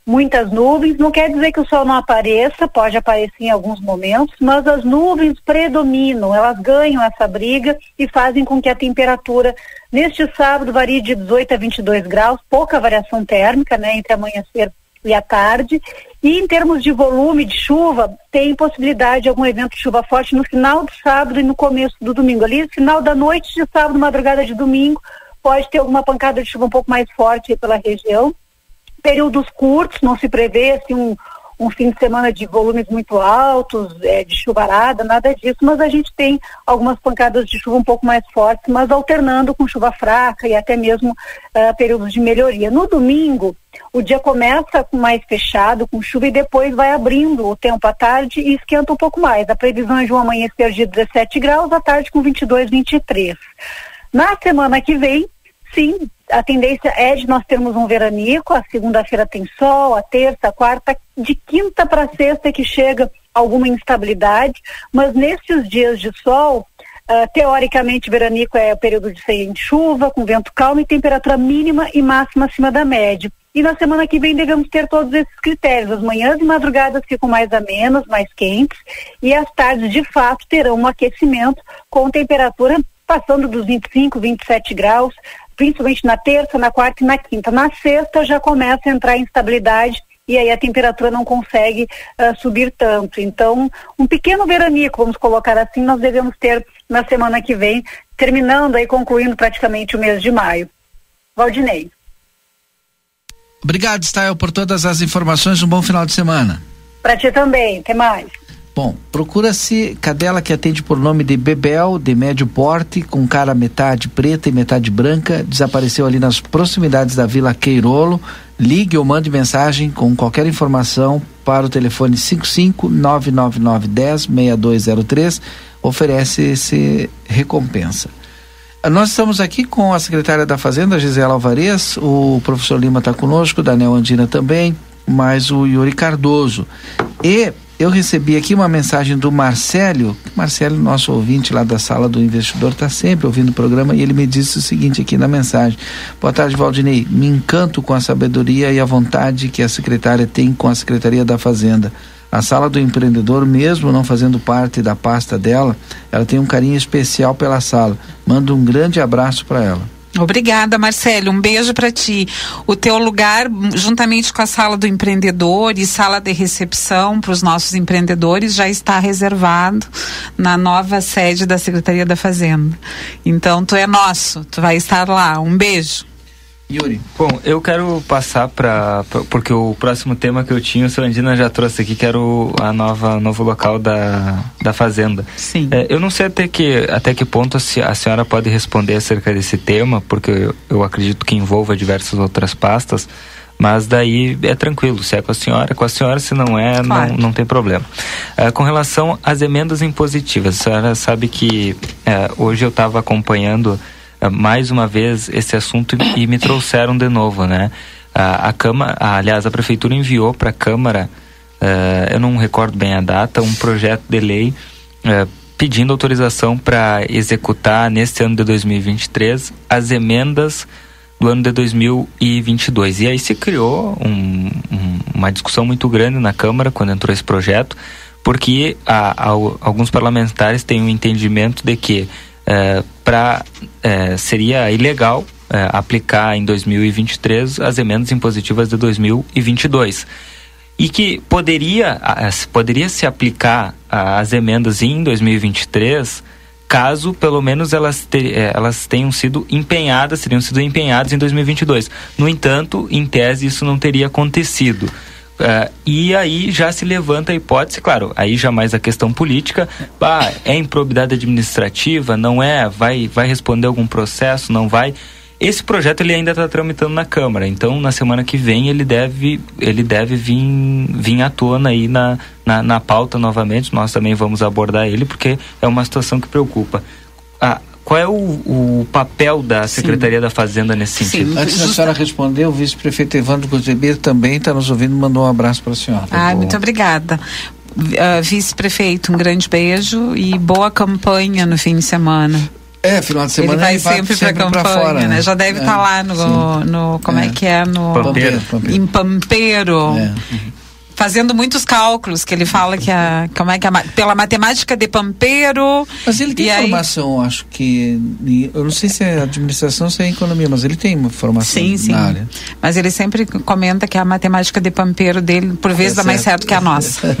muitas nuvens. Não quer dizer que o sol não apareça, pode aparecer em alguns momentos, mas as nuvens predominam, elas ganham essa briga e fazem com que a temperatura neste sábado varie de 18 a 22 graus, pouca variação térmica, né, entre amanhecer e a tarde. E em termos de volume de chuva, tem possibilidade de algum evento de chuva forte no final do sábado e no começo do domingo. Ali, no final da noite de sábado, madrugada de domingo, pode ter alguma pancada de chuva um pouco mais forte pela região períodos curtos, não se prevê assim, um, um fim de semana de volumes muito altos, é, de chuvarada, nada disso, mas a gente tem algumas pancadas de chuva um pouco mais fortes, mas alternando com chuva fraca e até mesmo uh, períodos de melhoria. No domingo, o dia começa mais fechado, com chuva, e depois vai abrindo o tempo à tarde e esquenta um pouco mais. A previsão é de um amanhecer de 17 graus, à tarde com 22, 23. Na semana que vem, sim, a tendência é de nós termos um veranico, a segunda-feira tem sol, a terça, a quarta, de quinta para sexta que chega alguma instabilidade, mas nesses dias de sol, uh, teoricamente veranico é o período de sem chuva, com vento calmo e temperatura mínima e máxima acima da média. E na semana que vem devemos ter todos esses critérios. As manhãs e madrugadas ficam mais amenas, mais quentes, e as tardes de fato terão um aquecimento com temperatura passando dos 25, 27 graus, principalmente na terça, na quarta e na quinta. Na sexta já começa a entrar instabilidade e aí a temperatura não consegue uh, subir tanto. Então, um pequeno veranico, vamos colocar assim, nós devemos ter na semana que vem, terminando aí, concluindo praticamente o mês de maio. Valdinei. Obrigado, Stael, por todas as informações. Um bom final de semana. Para ti também. Até mais. Bom, procura-se cadela que atende por nome de Bebel, de médio porte, com cara metade preta e metade branca, desapareceu ali nas proximidades da Vila Queirolo. Ligue ou mande mensagem com qualquer informação para o telefone 55 99910 6203. Oferece-se recompensa. Nós estamos aqui com a secretária da Fazenda, Gisela Alvarez, o professor Lima está conosco, Daniel Andina também, mais o Yuri Cardoso. E eu recebi aqui uma mensagem do Marcelo, Marcelo, nosso ouvinte lá da sala do investidor, está sempre ouvindo o programa e ele me disse o seguinte aqui na mensagem: Boa tarde, Valdinei. Me encanto com a sabedoria e a vontade que a secretária tem com a Secretaria da Fazenda. A sala do empreendedor, mesmo não fazendo parte da pasta dela, ela tem um carinho especial pela sala. Mando um grande abraço para ela. Obrigada, Marcelo. Um beijo para ti. O teu lugar, juntamente com a sala do empreendedor e sala de recepção para os nossos empreendedores, já está reservado na nova sede da Secretaria da Fazenda. Então, tu é nosso. Tu vai estar lá. Um beijo. Yuri. Bom, eu quero passar para porque o próximo tema que eu tinha, o Andina já trouxe aqui, que era o a nova novo local da, da fazenda. Sim. É, eu não sei até que até que ponto a, senhora pode responder acerca desse tema, porque eu, eu acredito que envolva diversas outras pastas. Mas daí é tranquilo, se é com a senhora, com a senhora, se não é, claro. não, não tem problema. É, com relação às emendas impositivas, a senhora sabe que é, hoje eu estava acompanhando mais uma vez esse assunto e me trouxeram de novo, né? A, a Câmara, aliás, a Prefeitura enviou para a Câmara, uh, eu não recordo bem a data, um projeto de lei uh, pedindo autorização para executar neste ano de 2023 as emendas do ano de 2022. E aí se criou um, um, uma discussão muito grande na Câmara quando entrou esse projeto, porque a, a, alguns parlamentares têm o um entendimento de que é, para é, seria ilegal é, aplicar em 2023 as emendas impositivas de 2022 e que poderia poderia se aplicar as emendas em 2023 caso pelo menos elas, ter, é, elas tenham sido empenhadas, teriam sido empenhadas em 2022. No entanto, em tese isso não teria acontecido. Uh, e aí já se levanta a hipótese, claro, aí já mais a questão política, bah, é improbidade administrativa, não é, vai, vai responder algum processo, não vai. Esse projeto ele ainda está tramitando na Câmara, então na semana que vem ele deve, ele deve vir, vir à tona aí na, na, na pauta novamente, nós também vamos abordar ele porque é uma situação que preocupa. Ah, qual é o, o papel da Secretaria Sim. da Fazenda nesse sentido? Sim. Antes da senhora responder, o vice-prefeito Evandro Cozebeiro também está nos ouvindo e mandou um abraço para a senhora. Ah, muito obrigada. Uh, vice-prefeito, um grande beijo e boa campanha no fim de semana. É, final de semana ele vai, ele vai sempre, sempre para campanha, fora, né? né? Já deve estar é, tá lá no, no, como é. é. que é no Pampeiro, Pampeiro. em Pampeiro. É fazendo muitos cálculos, que ele fala que a, como é que a, pela matemática de Pampeiro. Mas ele tem formação, aí... acho que, eu não sei se é administração ou se é economia, mas ele tem uma formação sim, sim. área. Mas ele sempre comenta que a matemática de Pampeiro dele, por vezes, é dá mais certo que a nossa.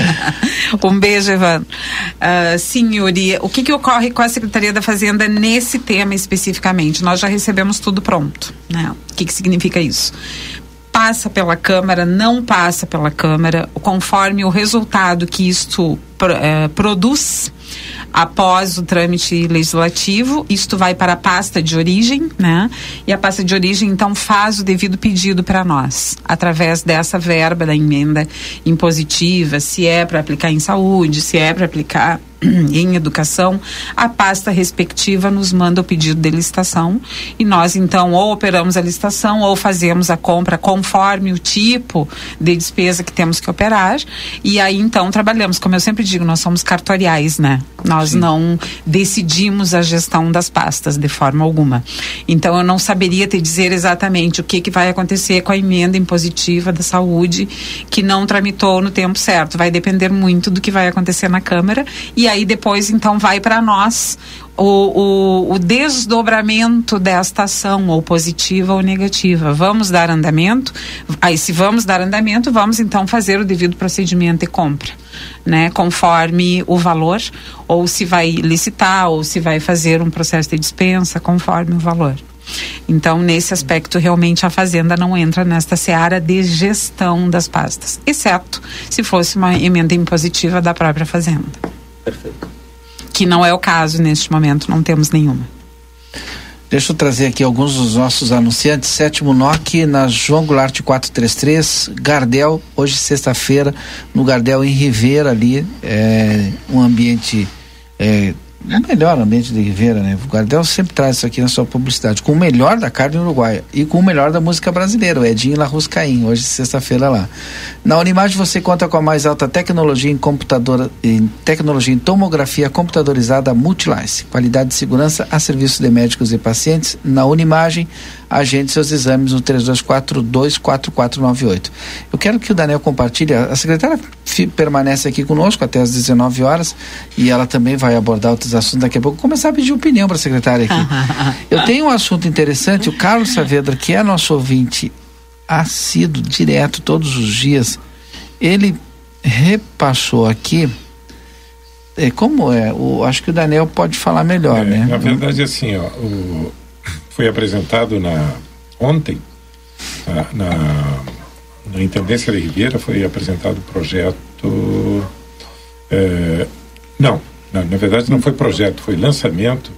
[LAUGHS] um beijo, Ivan. Uh, sim, Yuri, o que, que ocorre com a Secretaria da Fazenda nesse tema especificamente? Nós já recebemos tudo pronto, né? O que, que significa isso? Passa pela Câmara, não passa pela Câmara, conforme o resultado que isto é, produz após o trâmite legislativo, isto vai para a pasta de origem, né? E a pasta de origem então faz o devido pedido para nós, através dessa verba da emenda impositiva, se é para aplicar em saúde, se é para aplicar [CLEARS THROAT] em educação, a pasta respectiva nos manda o pedido de licitação e nós então ou operamos a licitação ou fazemos a compra conforme o tipo de despesa que temos que operar e aí então trabalhamos, como eu sempre digo, nós somos cartoriais, né? Nós Sim. não decidimos a gestão das pastas de forma alguma. Então eu não saberia te dizer exatamente o que que vai acontecer com a emenda impositiva da saúde que não tramitou no tempo certo. Vai depender muito do que vai acontecer na Câmara e aí depois então vai para nós o, o, o, desdobramento desta ação, ou positiva ou negativa. Vamos dar andamento, aí se vamos dar andamento, vamos então fazer o devido procedimento e compra, né? Conforme o valor, ou se vai licitar, ou se vai fazer um processo de dispensa, conforme o valor. Então, nesse aspecto, realmente a Fazenda não entra nesta seara de gestão das pastas, exceto se fosse uma emenda impositiva da própria Fazenda. Perfeito. Que não é o caso neste momento, não temos nenhuma. Deixa eu trazer aqui alguns dos nossos anunciantes. Sétimo NOC na João Goulart 433, Gardel, hoje sexta-feira, no Gardel em Rivera ali, é, um ambiente é, o melhor ambiente de Ribeira, né? O Gardel sempre traz isso aqui na sua publicidade, com o melhor da carne uruguaia e com o melhor da música brasileira, o Edinho Larrus Caim, hoje sexta-feira lá. Na Unimagem você conta com a mais alta tecnologia em computadora, em tecnologia em tomografia computadorizada Multilice, qualidade de segurança a serviço de médicos e pacientes. Na Unimagem, agende seus exames no 32424498. Eu quero que o Daniel compartilhe, a secretária permanece aqui conosco até às 19 horas e ela também vai abordar outros assuntos daqui a pouco. Começar a pedir opinião para a secretária aqui. [LAUGHS] Eu tenho um assunto interessante, o Carlos Saavedra, que é nosso ouvinte assíduo, direto, todos os dias, ele repassou aqui é, como é? O, acho que o Daniel pode falar melhor, é, né? Na verdade, assim, ó, o, foi apresentado na ontem na, na, na Intendência de Ribeira foi apresentado o projeto é, não, na, na, verdade não foi projeto, foi lançamento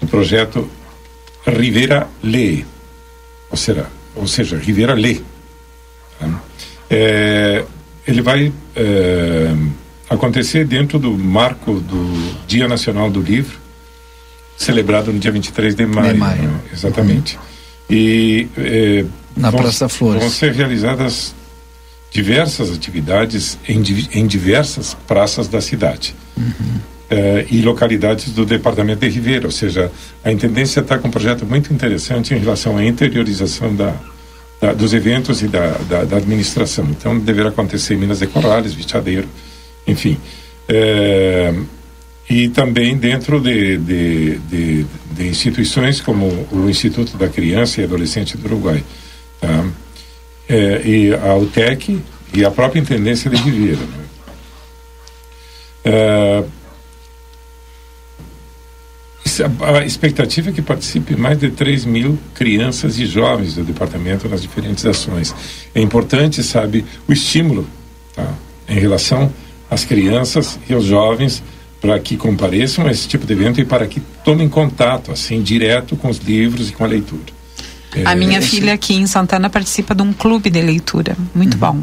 do projeto Ribeira Lê ou seja, ou seja Ribeira Lê tá? é, ele vai é, acontecer dentro do marco do Dia Nacional do Livro celebrado no dia 23 de maio. De maio. Né? Exatamente. Uhum. E eh, na vão, Praça Flores. Vão ser realizadas diversas atividades em, em diversas praças da cidade. Uhum. Eh, e localidades do departamento de Ribeira, ou seja, a intendência está com um projeto muito interessante em relação à interiorização da, da dos eventos e da, da, da, administração. Então, deverá acontecer em Minas de Corrales, Vitiadeiro, enfim. Eh, e também dentro de, de, de, de, instituições como o Instituto da Criança e Adolescente do Uruguai, tá? é, e a UTEC e a própria Intendência de Ribeira. Né? É, a expectativa é que participe mais de 3 mil crianças e jovens do departamento nas diferentes ações. É importante, sabe, o estímulo tá? em relação às crianças e aos jovens para que compareçam a esse tipo de evento e para que tomem contato, assim, direto com os livros e com a leitura. A é, minha filha aqui em Santana participa de um clube de leitura, muito uhum. bom.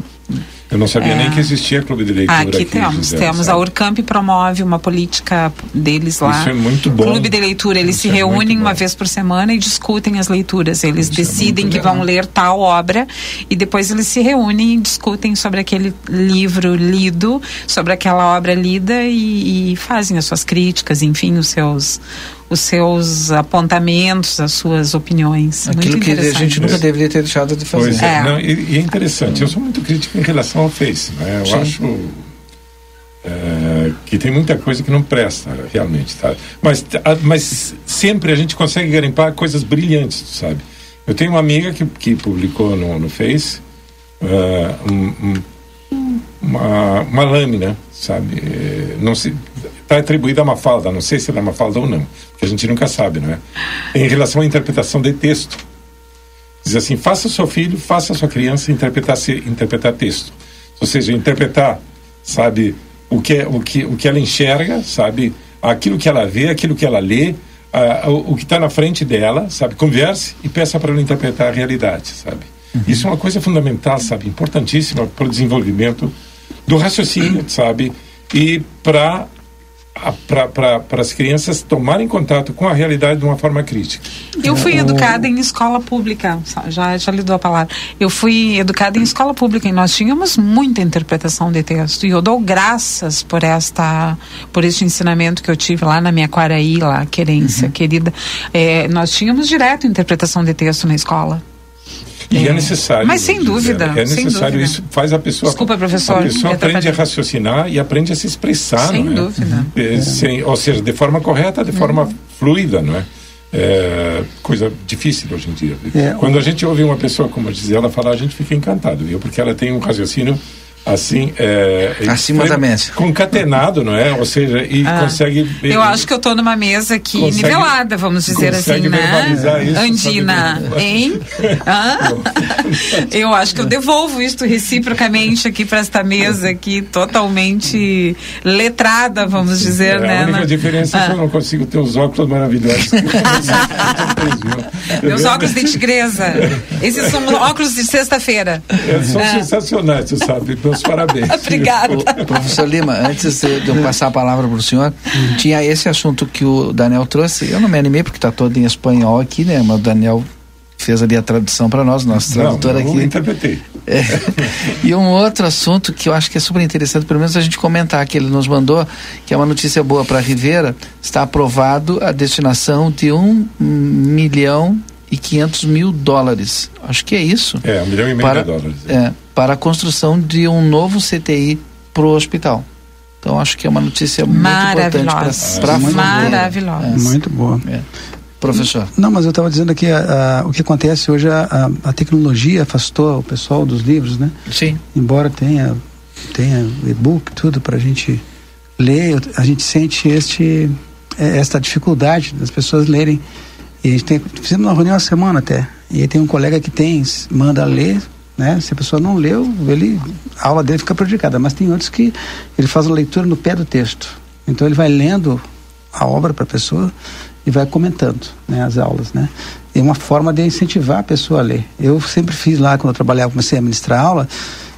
Eu não sabia é. nem que existia clube de leitura. Aqui, aqui temos, Gisele, temos. Sabe? A Urcamp promove uma política deles lá. Isso é muito bom. Clube de leitura, eles Isso se é reúnem uma vez por semana e discutem as leituras. Eles Isso é decidem é que legal. vão ler tal obra e depois eles se reúnem e discutem sobre aquele livro lido, sobre aquela obra lida e, e fazem as suas críticas, enfim, os seus os seus apontamentos, as suas opiniões. Aquilo que a gente nunca deveria ter deixado de fazer. Pois é. é. Não, e, e, é interessante, eu sou muito crítico em relação ao Face. Né? Eu Sim. acho é, que tem muita coisa que não presta, realmente. Tá? Mas, mas sempre a gente consegue garimpar coisas brilhantes, sabe? Eu tenho uma amiga que, que publicou no, no Face uh, um, um, uma, uma lâmina, sabe? Não se está atribuída a uma falda, não sei se é uma falda ou não, porque a gente nunca sabe, não é? Em relação à interpretação de texto. Diz assim: faça seu filho, faça sua criança interpretar, interpretar texto. Ou seja, interpretar, sabe, o que, é, o, que, o que ela enxerga, sabe, aquilo que ela vê, aquilo que ela lê, uh, o, o, que está na frente dela, sabe, converse e peça para ela interpretar a realidade, sabe. Uhum. Isso é uma coisa fundamental, sabe, importantíssima para o desenvolvimento do raciocínio, sabe, e para para as crianças tomarem contato com a realidade de uma forma crítica. Eu fui educada em escola pública, já, já lhe dou a palavra. Eu fui educada em escola pública e nós tínhamos muita interpretação de texto. E eu dou graças por esta, por este ensinamento que eu tive lá na minha Quaraí, lá, querência, uhum. querida. É, nós tínhamos direto interpretação de texto na escola. E é, é necessário. Mas sem dúvida. É necessário. Dúvida. Isso faz a pessoa. Desculpa, professor. A pessoa aprende a raciocinar e aprende a se expressar. Sem não é? dúvida. É, sem, ou seja, de forma correta, de forma uhum. fluida, não é? É, coisa difícil hoje em dia. É, Quando a gente ouve uma pessoa como a Gisela falar, a gente fica encantado, viu? Porque ela tem um raciocínio assim é, acima da média. concatenado não é? Ou seja e ah, consegue eu acho que eu estou numa mesa aqui consegue, nivelada vamos dizer assim né? isso, Andina hein? [LAUGHS] Eu acho que eu devolvo isto reciprocamente aqui para esta mesa aqui totalmente letrada vamos Sim, dizer é, né? a única na... diferença ah. é que eu não consigo ter os óculos maravilhosos [LAUGHS] meus óculos de tigresa. Esses são óculos de sexta-feira. É, são ah. sensacionais você sabe meus [LAUGHS] parabéns. Obrigada. O, professor Lima, antes de, de eu passar a palavra para o senhor, tinha esse assunto que o Daniel trouxe. Eu não me animei porque está todo em espanhol aqui, né? Mas o Daniel fez ali a tradução para nós, nosso tradutor aqui. Eu interpretei. É. E um outro assunto que eu acho que é super interessante, pelo menos a gente comentar, que ele nos mandou, que é uma notícia boa para Rivera, está aprovado a destinação de um milhão e 500 mil dólares. Acho que é isso. É, um milhão e meio para, de dólares. É, para a construção de um novo CTI para o hospital. Então acho que é uma notícia muito importante para a. Maravilhosa. É. Muito boa. É. Professor. Não, mas eu estava dizendo aqui, a, a, o que acontece hoje, a, a, tecnologia afastou o pessoal dos livros, né? Sim. Embora tenha, tenha e-book, tudo para a gente ler, a gente sente este, é, esta dificuldade das pessoas lerem e a gente tem, fizemos uma reunião a semana até. E aí tem um colega que tem, manda ler, né? Se a pessoa não leu, ele, a aula dele fica prejudicada. Mas tem outros que ele faz a leitura no pé do texto. Então ele vai lendo a obra para a pessoa e vai comentando né, as aulas, né? É uma forma de incentivar a pessoa a ler. Eu sempre fiz lá, quando eu trabalhava, comecei a ministrar aula,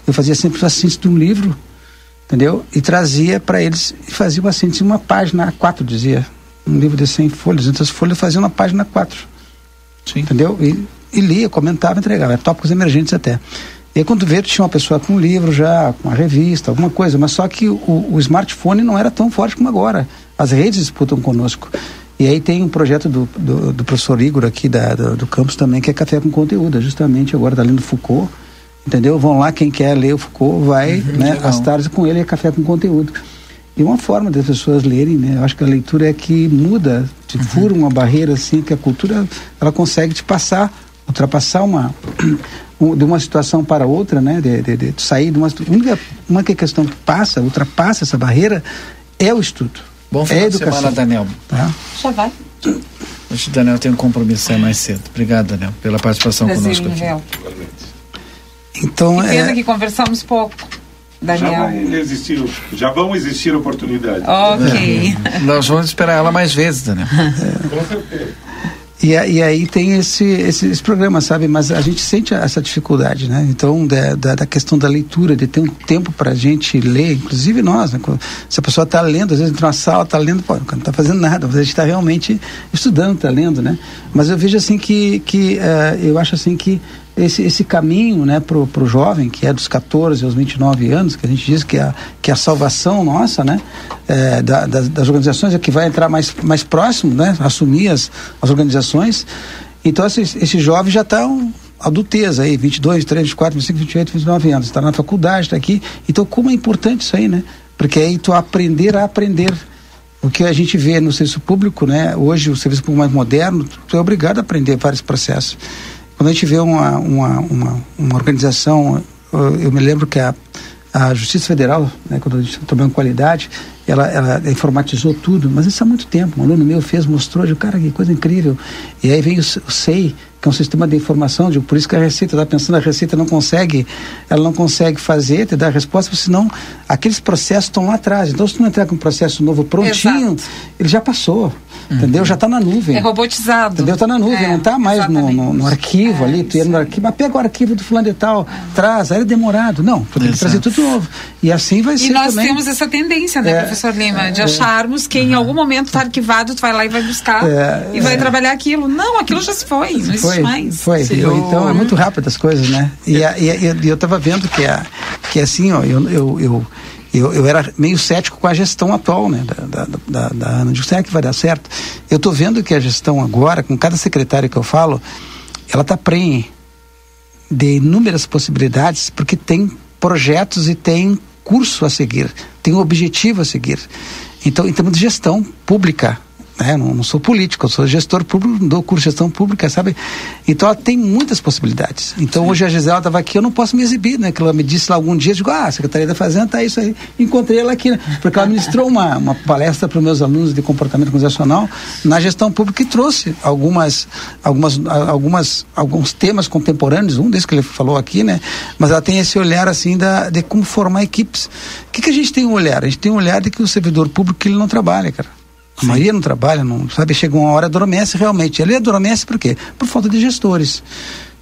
eu fazia sempre a síntese de um livro, entendeu? E trazia para eles, e fazia uma síntese uma página, quatro dizia, um livro de 100 folhas, então as folhas faziam na página 4. Sim. Entendeu? E, e lia, comentava, entregava, tópicos emergentes até. E aí quando veio, tinha uma pessoa com um livro já, com uma revista, alguma coisa, mas só que o, o smartphone não era tão forte como agora. As redes disputam conosco. E aí tem um projeto do, do, do professor Igor aqui da, do, do, campus também, que é Café com Conteúdo, justamente agora está lendo Foucault, entendeu? Vão lá, quem quer ler o Foucault, vai, uhum, né, às tardes com ele, é Café com Conteúdo. E uma forma das pessoas lerem, né? Eu acho que a leitura é que muda, te uhum. fura uma barreira assim, que a cultura ela consegue te passar, ultrapassar uma [CLEARS THROAT] de uma situação para outra, né? De, de, de sair de uma única uma questão que passa, ultrapassa essa barreira é o estudo. Bom final é a educação. semana, Daniel. Tá? Já vai. O Daniel tem um compromisso é mais cedo. Obrigado, Daniel, pela participação Prazer, conosco aqui. Então, que pena é... que conversamos pouco. Daniel. Já, vai existir, já vão existir oportunidades. Ok. É. Nós vamos esperar ela mais vezes, Daniel. É. Com certeza. E, e aí tem esse, esse, esse, programa, sabe? Mas a gente sente essa dificuldade, né? Então, da, da, da questão da leitura, de ter um tempo para a gente ler, inclusive nós, né? Se a pessoa está lendo, às vezes entra na sala, está lendo, pô, não está fazendo nada, mas a gente está realmente estudando, está lendo, né? Mas eu vejo assim que, que uh, eu acho assim que esse, esse caminho né, para o jovem, que é dos 14 aos 29 anos, que a gente diz que é a, que a salvação nossa, né, é, da, das, das, organizações, é que vai entrar mais, mais próximo, né, assumir as, as organizações. Então, esse, esse jovem já está um, adultez aí, 22, 23, 24, 25, 28, 29 anos, está na faculdade, está aqui. Então, como é importante isso aí, né? Porque aí tu aprender a aprender. O que a gente vê no serviço público, né? Hoje, o serviço público mais moderno, tu é obrigado a aprender vários processos. Quando a gente vê uma, uma, uma, uma organização, eu, me lembro que a, a Justiça Federal, né, quando a gente está trabalhando qualidade, ela, ela informatizou tudo, mas isso há muito tempo. Um aluno meu fez, mostrou, de cara, que coisa incrível. E aí veio o, o SEI, que é um sistema de informação, digo, por isso que a Receita está pensando, a Receita não consegue, ela não consegue fazer, te dar a resposta, senão aqueles processos estão lá atrás. Então, se tu não entrar com um processo novo prontinho, Exato. ele já passou. Uhum. Entendeu? Já está na nuvem. É robotizado. Entendeu? Está na nuvem, é, não está mais no, no, no, arquivo é, ali, tu ia no arquivo, mas pega o arquivo do fulano de tal, traz, aí é demorado. Não, tu tem que trazer tudo novo. E assim vai ser. E nós também. temos essa tendência, né, é, professor Lima, de é. acharmos que em algum momento está arquivado, tu vai lá e vai buscar é, e vai trabalhar aquilo. Não, aquilo já se foi, não existe foi, mais. Foi, foi. Então é muito rápido as coisas, né? E, e, e eu estava vendo que, é, que assim, ó, eu, eu, eu eu, eu era meio cético com a gestão atual, né, da, da, da, da Ana. Digo, será que vai dar certo? Eu estou vendo que a gestão agora, com cada secretário que eu falo, ela está prenhe de inúmeras possibilidades, porque tem projetos e tem curso a seguir, tem um objetivo a seguir. Então, em termos de gestão pública, né? Não, não, sou político, eu sou gestor público, dou curso de gestão pública, sabe? Então ela tem muitas possibilidades. Então Sim. hoje a Gisela estava aqui, eu não posso me exibir, né? Que ela me disse lá algum dia, eu digo, ah, a Secretaria da Fazenda tá isso aí. Encontrei ela aqui, né? Porque ela ministrou uma, uma palestra para os meus alunos de comportamento organizacional na gestão pública e trouxe algumas, algumas, algumas, alguns temas contemporâneos, um desses que ele falou aqui, né? Mas ela tem esse olhar assim da, de como formar equipes. O que, que a gente tem um olhar? A gente tem um olhar de que o servidor público ele não trabalha, cara. A maioria não trabalha, não sabe, chega uma hora adormece realmente. Ele adormece por quê? Por falta de gestores.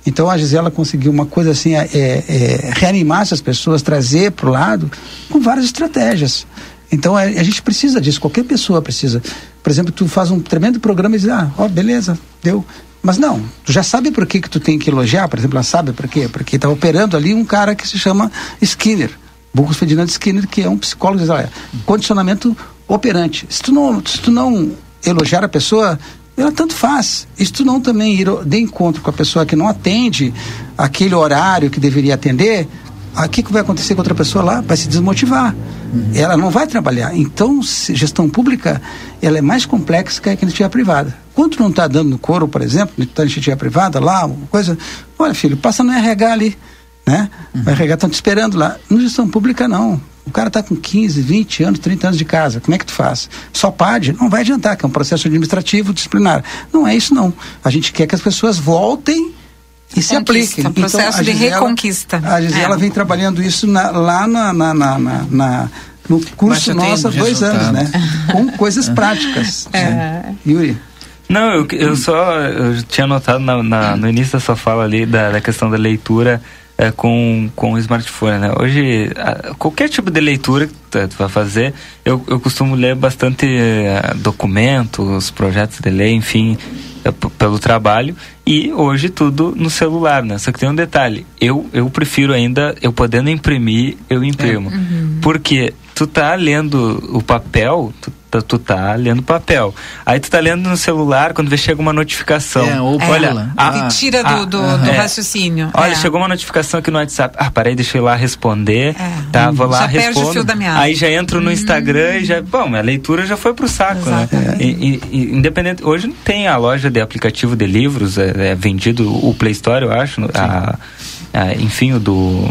Então a Gisela conseguiu uma coisa assim, é, é, reanimar essas pessoas, trazer para o lado com várias estratégias. Então a, a, gente precisa disso, qualquer pessoa precisa. Por exemplo, tu faz um tremendo programa e diz, ah, ó, beleza, deu. Mas não, tu já sabe por que, que tu tem que elogiar, por exemplo, ela sabe por quê? Porque está operando ali um cara que se chama Skinner, Burgos Ferdinand Skinner, que é um psicólogo, diz, olha, condicionamento operante. Se tu não, se tu não elogiar a pessoa, ela tanto faz. E se tu não também ir de encontro com a pessoa que não atende aquele horário que deveria atender, o que, que vai acontecer com outra pessoa lá? Vai se desmotivar. Uhum. Ela não vai trabalhar. Então, gestão pública, ela é mais complexa que a iniciativa privada. Quando tu não está dando no couro, por exemplo, na iniciativa privada, lá, coisa, olha filho, passa no RH ali, né? Uhum. O RH estão te esperando lá. No gestão pública, não. O cara está com 15, 20 anos, 30 anos de casa. Como é que tu faz? Só pode? Não vai adiantar, que é um processo administrativo disciplinar. Não é isso, não. A gente quer que as pessoas voltem e se apliquem. Um processo então, de Gisela, reconquista. A Gisela é. vem trabalhando isso na, lá na, na, na, na no curso nosso há dois anos, né? Com coisas [LAUGHS] práticas. É. Né? Yuri. Não, eu, eu só eu tinha notado na, na, no início da sua fala ali da, da questão da leitura é, com, com o smartphone. Né? Hoje, a, qualquer tipo de leitura que tu, tu vai fazer, eu, eu costumo ler bastante é, documentos, projetos de lei, enfim, é, pelo trabalho e hoje tudo no celular, né? Só que tem um detalhe, eu, eu prefiro ainda, eu podendo imprimir, eu imprimo. É. Uhum. Porque tu tá lendo o papel, tu Tá, tu tá lendo papel. Aí tu tá lendo no celular, quando vê chega uma notificação. É, ou olha, a, que tira do, do, do é. raciocínio. Olha, é. chegou uma notificação aqui no WhatsApp. Ah, parei, deixa eu ir lá responder. É. Tá, vou lá, já respondo. o fio da meada. Aí já entro no hum. Instagram e já. Bom, a leitura já foi pro saco, né? E, e, e, independente. Hoje não tem a loja de aplicativo de livros, é, é vendido o Play Store, eu acho. A, a, enfim, o do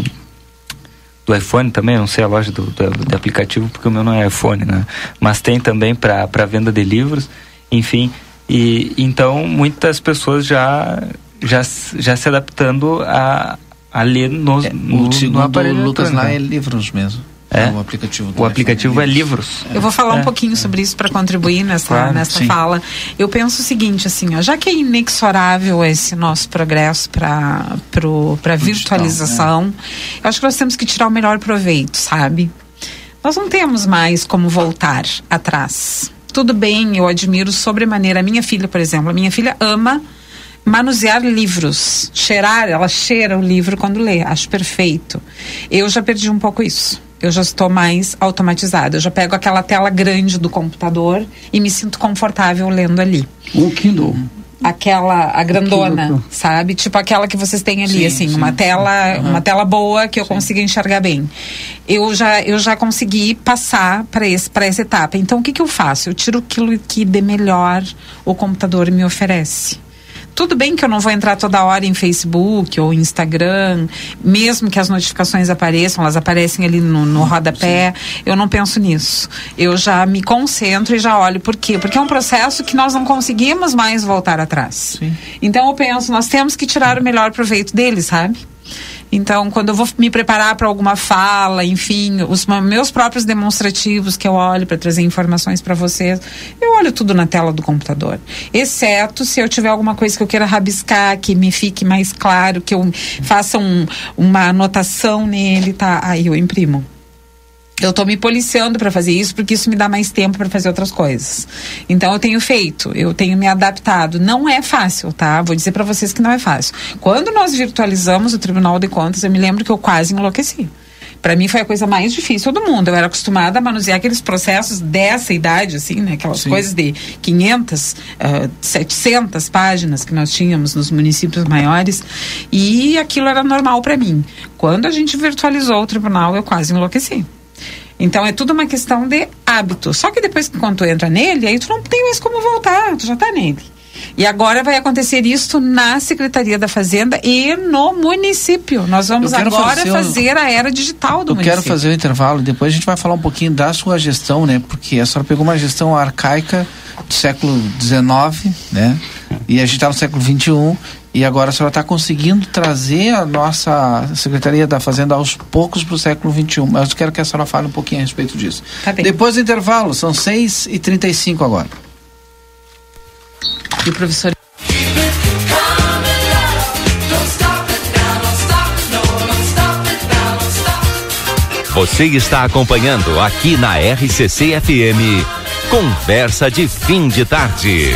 do iPhone também, não sei a loja do, do, do, aplicativo, porque o meu não é iPhone, né? Mas tem também para venda de livros, enfim. E então muitas pessoas já já, já se adaptando a, a ler no, é, no, no aparelho. Lucas lá é livros mesmo. É, o aplicativo. O aplicativo é livros. Eu vou falar é. um pouquinho sobre isso para contribuir nessa, claro, nessa fala. Eu penso o seguinte, assim, ó, já que é inexorável esse nosso progresso para para virtualização, né? eu acho que nós temos que tirar o melhor proveito, sabe? Nós não temos mais como voltar atrás. Tudo bem, eu admiro sobremaneira a minha filha, por exemplo. A minha filha ama manusear livros, cheirar, ela cheira o livro quando lê, acho perfeito. Eu já perdi um pouco isso eu já estou mais automatizada. Eu já pego aquela tela grande do computador e me sinto confortável lendo ali. O Kindle. Aquela, a grandona, sabe? Tipo aquela que vocês têm ali, sim, assim, sim, uma tela, uhum. uma tela boa que eu sim. consiga enxergar bem. Eu já, eu já consegui passar para essa etapa. Então o que que eu faço? Eu tiro aquilo que de melhor o computador me oferece. Tudo bem que eu não vou entrar toda hora em Facebook ou Instagram, mesmo que as notificações apareçam, elas aparecem ali no, no rodapé, Sim. eu não penso nisso. Eu já me concentro e já olho. Por quê? Porque é um processo que nós não conseguimos mais voltar atrás. Sim. Então eu penso, nós temos que tirar o melhor proveito dele, sabe? Então, quando eu vou me preparar para alguma fala, enfim, os meus próprios demonstrativos que eu olho para trazer informações para vocês, eu olho tudo na tela do computador. Exceto se eu tiver alguma coisa que eu queira rabiscar, que me fique mais claro, que eu faça um, uma anotação nele, tá? Aí eu imprimo eu estou me policiando para fazer isso porque isso me dá mais tempo para fazer outras coisas. Então eu tenho feito, eu tenho me adaptado. Não é fácil, tá? Vou dizer para vocês que não é fácil. Quando nós virtualizamos o Tribunal de Contas, eu me lembro que eu quase enlouqueci. Para mim foi a coisa mais difícil do mundo. Eu era acostumada a manusear aqueles processos dessa idade, assim, né? Aquelas Sim. coisas de 500, uh, 700 páginas que nós tínhamos nos municípios maiores. E aquilo era normal para mim. Quando a gente virtualizou o tribunal, eu quase enlouqueci. Então é tudo uma questão de hábito. Só que depois que quando tu entra nele, aí tu não tem mais como voltar, tu já tá nele. E agora vai acontecer isso na Secretaria da Fazenda e no município. Nós vamos agora fazer, fazer, a era digital do eu município. Eu quero fazer o intervalo e depois a gente vai falar um pouquinho da sua gestão, né? Porque a senhora pegou uma gestão arcaica do século XIX, né? E a gente está no século XXI e agora a senhora está conseguindo trazer a nossa Secretaria da Fazenda aos poucos para o século XXI. Mas eu quero que a senhora fale um pouquinho a respeito disso. Tá Depois do intervalo, são 6h35 agora. E o professor. Você está acompanhando aqui na RCC FM. Conversa de fim de tarde.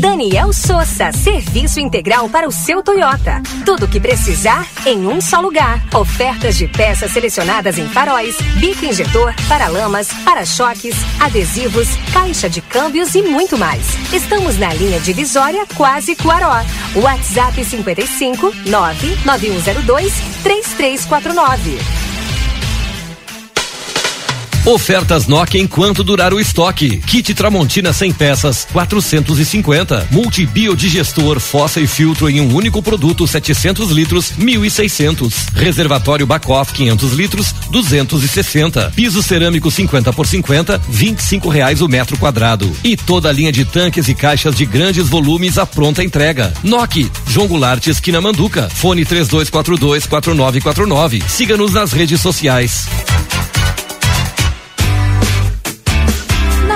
Daniel Souza, serviço integral para o seu Toyota. Tudo o que precisar em um só lugar. Ofertas de peças selecionadas em faróis, bico injetor, paralamas, para-choques, adesivos, caixa de câmbios e muito mais. Estamos na linha divisória Quase Cuaró. WhatsApp 55 99102 3349. Ofertas Nokia enquanto durar o estoque. Kit Tramontina 100 peças, 450. Multibiodigestor, fossa e filtro em um único produto, 700 litros, 1.600. Reservatório Bacoff 500 litros, 260. Piso cerâmico 50 por 50, 25 reais o metro quadrado. E toda a linha de tanques e caixas de grandes volumes à pronta entrega. Nokia, João Goulart, esquina Manduca. Fone 3242 4949. Siga-nos nas redes sociais.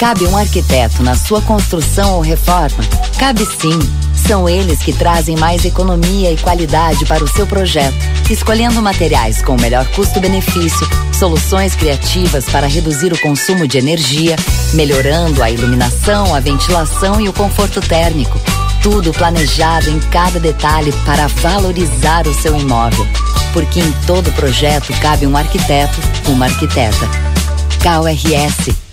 Cabe um arquiteto na sua construção ou reforma? Cabe sim. São eles que trazem mais economia e qualidade para o seu projeto, escolhendo materiais com o melhor custo-benefício, soluções criativas para reduzir o consumo de energia, melhorando a iluminação, a ventilação e o conforto térmico. Tudo planejado em cada detalhe para valorizar o seu imóvel. Porque em todo projeto cabe um arquiteto, uma arquiteta. KRS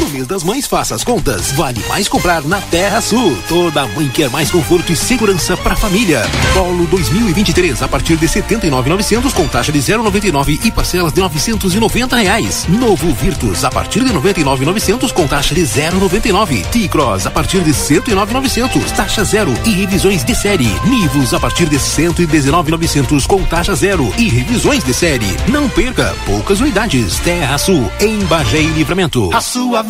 No mês das mães, faça as contas. Vale mais comprar na Terra Sul. Toda mãe quer mais conforto e segurança para a família. Polo 2023 a partir de 79,900 com taxa de 0,99 e parcelas de 990 reais. Novo Virtus a partir de 99,900 com taxa de 0,99. T-Cross a partir de 109,900 taxa zero e revisões de série. Nivus a partir de 119,900 com taxa zero e revisões de série. Não perca, poucas unidades. Terra Sul em Bagé e Livramento. A sua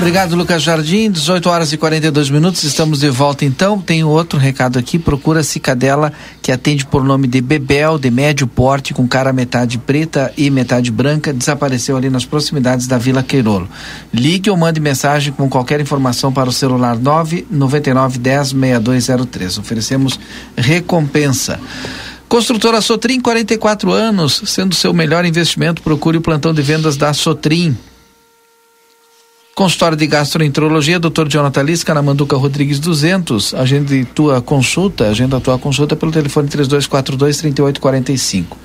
Obrigado, Lucas Jardim. 18 horas e 42 minutos. Estamos de volta então. Tem outro recado aqui. Procura Cicadela, que atende por nome de Bebel, de médio porte, com cara metade preta e metade branca. Desapareceu ali nas proximidades da Vila Queirolo. Ligue ou mande mensagem com qualquer informação para o celular 999 10 6203. Oferecemos recompensa. Construtora Sotrim, 44 anos, sendo seu melhor investimento, procure o plantão de vendas da Sotrim. Consultório de Gastroenterologia, Dr. Jonathan Lisca, na Manduca Rodrigues 200. Agende tua consulta, agenda tua consulta pelo telefone 3242-3845.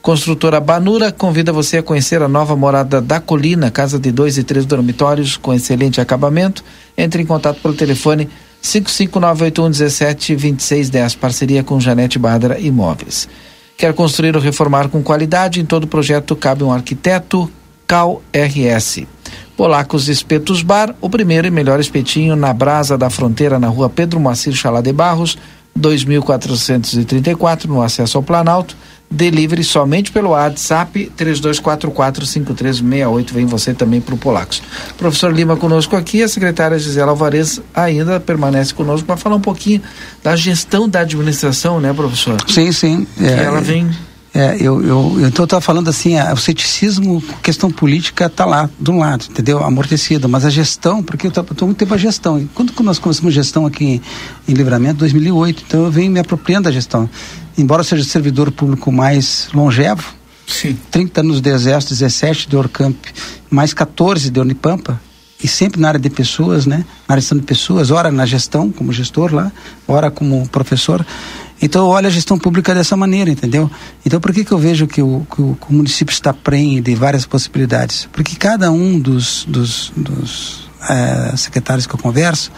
Construtora Banura convida você a conhecer a nova morada da Colina, casa de dois e três dormitórios com excelente acabamento. Entre em contato pelo telefone 55981172610, parceria com Janete Badra Imóveis. Quer construir ou reformar com qualidade? Em todo projeto cabe um arquiteto, Cal RS. Polacos Espetos Bar, o primeiro e melhor espetinho na Brasa da Fronteira, na rua Pedro Moacir Chalá de Barros, 2434, no acesso ao Planalto. Delivery somente pelo WhatsApp 32445368. Vem você também para o Polacos. Professor Lima conosco aqui, a secretária Gisela Alvarez ainda permanece conosco para falar um pouquinho da gestão da administração, né, professor? Sim, sim. Que ela vem É, eu, eu, eu tô, tava falando assim, a, o ceticismo, questão política tá lá, de um lado, entendeu? Amortecido, mas a gestão, porque eu eu tô muito tempo a gestão. E quando nós começamos gestão aqui em, em Livramento? 2008. Então eu venho me apropriando da gestão. Embora eu seja servidor público mais longevo, Sim. 30 anos de Exército, 17 de Orcamp, mais 14 de Unipampa, e sempre na área de pessoas, né? Na área de gestão de pessoas, ora na gestão, como gestor lá, ora como professor. Então, olha a gestão pública dessa maneira, entendeu? Então, por que, que eu vejo que o, que o, que o município está prenhe de várias possibilidades? Porque cada um dos, dos, dos é, secretários que eu converso,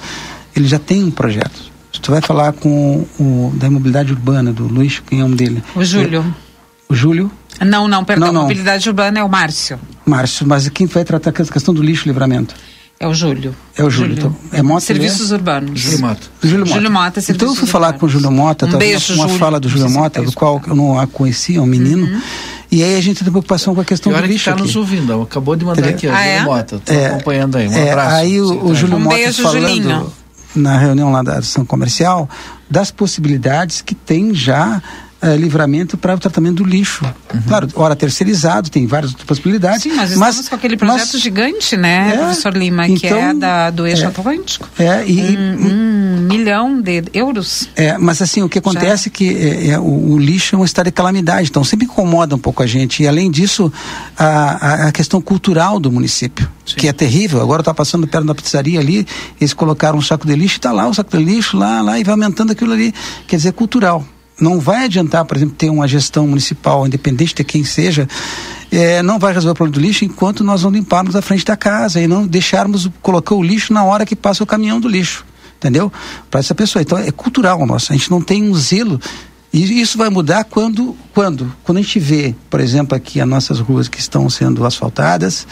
ele já tem um projeto. Se tu vai falar com o da mobilidade urbana, do Luiz, quem é um dele? O Júlio. O Júlio? Não, não, perdão. Não, não. Mobilidade urbana é o Márcio. Márcio, mas quem vai tratar a questão do lixo livramento? É o Júlio. É o Júlio. Então, é Mota, Serviços urbanos. Júlio Mota. Júlio Mota. Júlio Mota, Então eu fui falar com o Júlio Mota, Um beijo, uma, uma Júlio. fala do Júlio Mota, do qual eu não a conhecia, um menino. Uhum. E aí a gente tem preocupação com a questão do olha que lixo está aqui. nos ouvindo, acabou de mandar Entendeu? aqui, ó, Ah, Júlio é? Mota, tô É, acompanhando aí, um É, abraço. aí o, o Júlio Um Mota beijo, falando Julinho. na reunião lá da ação comercial das possibilidades que tem já eh, livramento para o tratamento do lixo. Claro, hora terceirizado, tem várias possibilidades. Sim, nós estamos com aquele projeto gigante, né, É, professor Lima, que é então, da, do eixo é. Atlântico. É, e, Um, um milhão de euros. É, mas assim, o que acontece é que é, é, o, o lixo é um estado de calamidade, então sempre incomoda um pouco a gente. E além disso, a, a, a questão cultural do município, que é terrível. Agora está passando perto da pizzaria ali, eles colocaram um saco de lixo está lá o saco de lixo, lá, lá, e vai aumentando aquilo ali. Quer dizer, cultural. Não vai adiantar, por exemplo, ter uma gestão municipal, independente de quem seja, é, não vai resolver o problema do lixo enquanto nós não limparmos a frente da casa e não deixarmos colocar o lixo na hora que passa o caminhão do lixo entendeu? Para essa pessoa. Então é cultural nosso. A gente não tem um zelo. E isso vai mudar quando, quando, quando a gente vê, por exemplo, aqui as nossas ruas que estão sendo asfaltadas,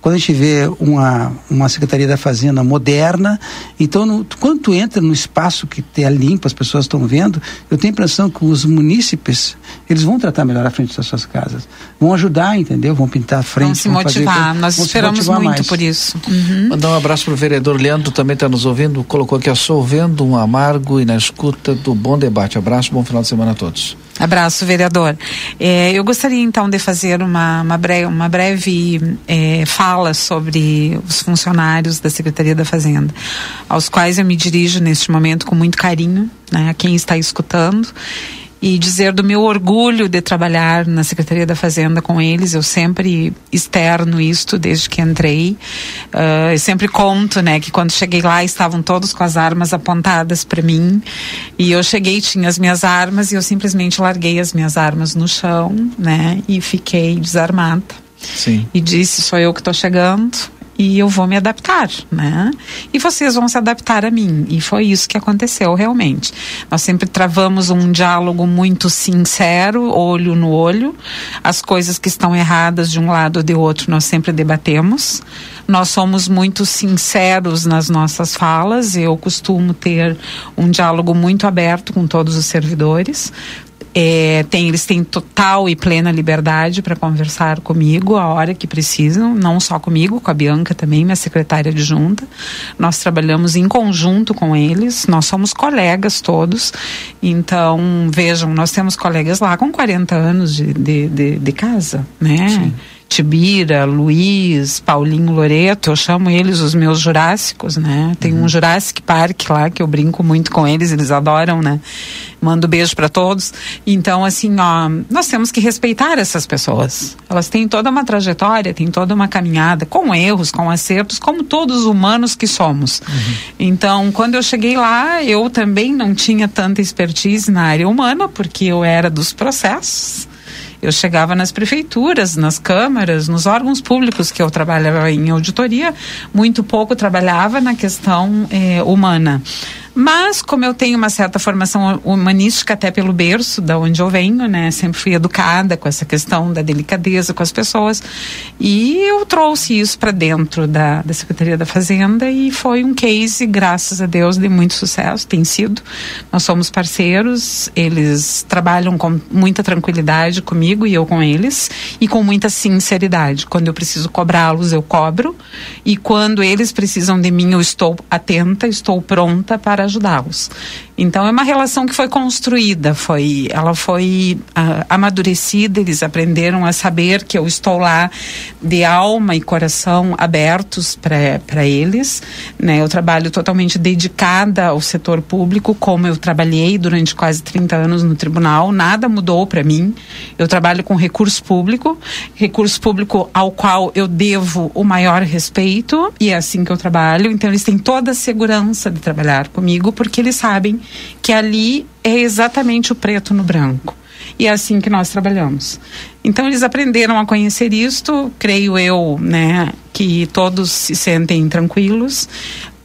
quando a gente vê uma, uma Secretaria da Fazenda moderna, então no, quando tu entra no espaço que é limpo, as pessoas estão vendo, eu tenho a impressão que os munícipes, eles vão tratar melhor a frente das suas casas, vão ajudar, entendeu? Vão pintar a frente, Vão se vão fazer motivar. coisa- Nós vão esperamos motivar muito mais. por isso. Uhum. Mandar um abraço pro vereador Leandro, também está nos ouvindo. Colocou aqui, ó, sou vendo um amargo e na escuta do bom debate. Abraço, bom final de semana a todos. Abraço, vereador. É, eu gostaria então de fazer uma, uma, bre uma breve é, fala sobre os funcionários da Secretaria da Fazenda, aos quais eu me dirijo neste momento com muito carinho, né, a quem está escutando. E dizer do meu orgulho de trabalhar na Secretaria da Fazenda com eles, eu sempre externo isto desde que entrei. Ah, eu sempre conto, né, que quando cheguei lá estavam todos com as armas apontadas para mim. E eu cheguei, tinha as minhas armas e eu simplesmente larguei as minhas armas no chão, né, e fiquei desarmada. Sim. E disse: sou eu que estou chegando e eu vou me adaptar, né? E vocês vão se adaptar a mim. E foi isso que aconteceu realmente. Nós sempre travamos um diálogo muito sincero, olho no olho. As coisas que estão erradas de um lado ou de outro nós sempre debatemos. Nós somos muito sinceros nas nossas falas. Eu costumo ter um diálogo muito aberto com todos os servidores. É, tem, eles têm total e plena liberdade para conversar comigo a hora que precisam, não só comigo, com a Bianca também, minha secretária adjunta. Nós trabalhamos em conjunto com eles, nós somos colegas todos. Então, vejam, nós temos colegas lá com 40 anos de, de, de, de casa, né? Tibira, Luiz, Paulinho Loreto, eu chamo eles os meus jurássicos, né? Tem um Jurassic Park lá que eu brinco muito com eles, eles adoram, né? Mando beijo para todos. Então, assim, ó, nós temos que respeitar essas pessoas. Elas têm toda uma trajetória, têm toda uma caminhada, com erros, com acertos, como todos os humanos que somos. Então, quando eu cheguei lá, eu também não tinha tanta expertise na área humana, porque eu era dos processos. Eu chegava nas prefeituras, nas câmaras, nos órgãos públicos que eu trabalhava em auditoria, muito pouco trabalhava na questão eh, humana. Mas, como eu tenho uma certa formação humanística, até pelo berço da onde eu venho, né? Sempre fui educada com essa questão da delicadeza com as pessoas. E eu trouxe isso para dentro da, da Secretaria da Fazenda e foi um case, graças a Deus, de muito sucesso. Tem sido. Nós somos parceiros, eles trabalham com muita tranquilidade comigo e eu com eles, e com muita sinceridade. Quando eu preciso cobrá-los, eu cobro. E quando eles precisam de mim, eu estou atenta, estou pronta para ajudá-los. Então é uma relação que foi construída, foi, ela foi uh, amadurecida, eles aprenderam a saber que eu estou lá de alma e coração abertos para eles. Né? Eu trabalho totalmente dedicada ao setor público, como eu trabalhei durante quase 30 anos no tribunal, nada mudou para mim. Eu trabalho com recurso público, recurso público ao qual eu devo o maior respeito, e é assim que eu trabalho. Então eles têm toda a segurança de trabalhar comigo, porque eles sabem que ali é exatamente o preto no branco. E é assim que nós trabalhamos. Então eles aprenderam a conhecer isto, creio eu, né, que todos se sentem tranquilos.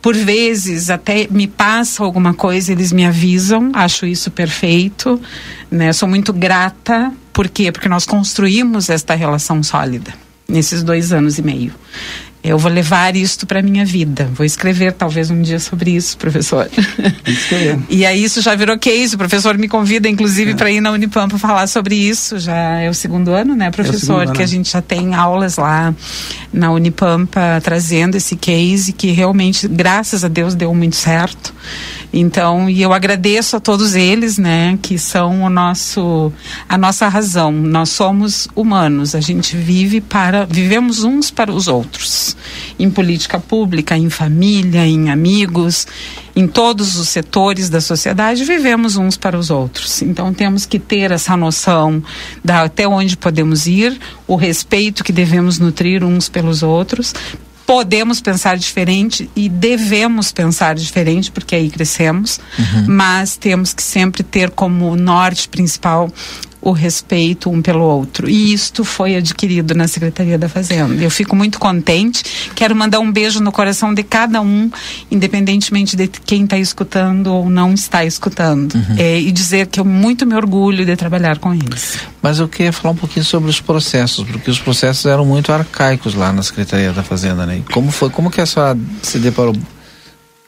Por vezes até me passa alguma coisa, eles me avisam, acho isso perfeito, né? Sou muito grata, por quê? Porque nós construímos esta relação sólida nesses dois anos e meio. Eu vou levar isto para minha vida. Vou escrever talvez um dia sobre isso, professor. [LAUGHS] e aí isso já virou case. O professor me convida, inclusive, é. para ir na Unipam para falar sobre isso. Já é o segundo ano, né, professor? É que a gente já tem aulas lá na Unipampa trazendo esse case que realmente, graças a Deus, deu muito certo. Então, e eu agradeço a todos eles, né, que são o nosso a nossa razão. Nós somos humanos, a gente vive para vivemos uns para os outros. Em política pública, em família, em amigos, em todos os setores da sociedade, vivemos uns para os outros. Então, temos que ter essa noção da até onde podemos ir, o respeito que devemos nutrir uns pelos outros, podemos pensar diferente e devemos pensar diferente, porque aí crescemos, uhum. mas temos que sempre ter como norte principal o respeito um pelo outro. E isto foi adquirido na Secretaria da Fazenda. Eu fico muito contente. Quero mandar um beijo no coração de cada um, independentemente de quem está escutando ou não está escutando. Uhum. É, e dizer que eu muito me orgulho de trabalhar com eles. Mas eu queria falar um pouquinho sobre os processos, porque os processos eram muito arcaicos lá na Secretaria da Fazenda, né? Como foi, como que a senhora se deparou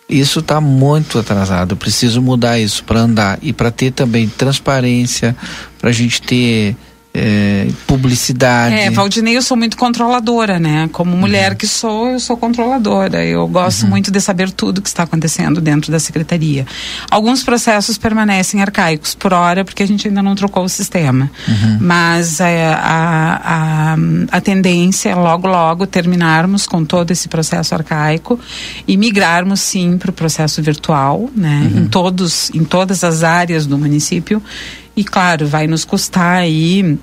isso está muito atrasado. Eu preciso mudar isso para andar e para ter também transparência, para a gente ter é, publicidade. É, Valdinei, eu sou muito controladora, né? Como uhum. mulher que sou, eu sou controladora. Eu gosto uhum. muito de saber tudo que está acontecendo dentro da secretaria. Alguns processos permanecem arcaicos por hora, porque a gente ainda não trocou o sistema. Uhum. Mas é, a, a, a tendência é logo, logo terminarmos com todo esse processo arcaico e migrarmos sim para o processo virtual, né? Uhum. Em, todos, em todas as áreas do município. E claro, vai nos custar aí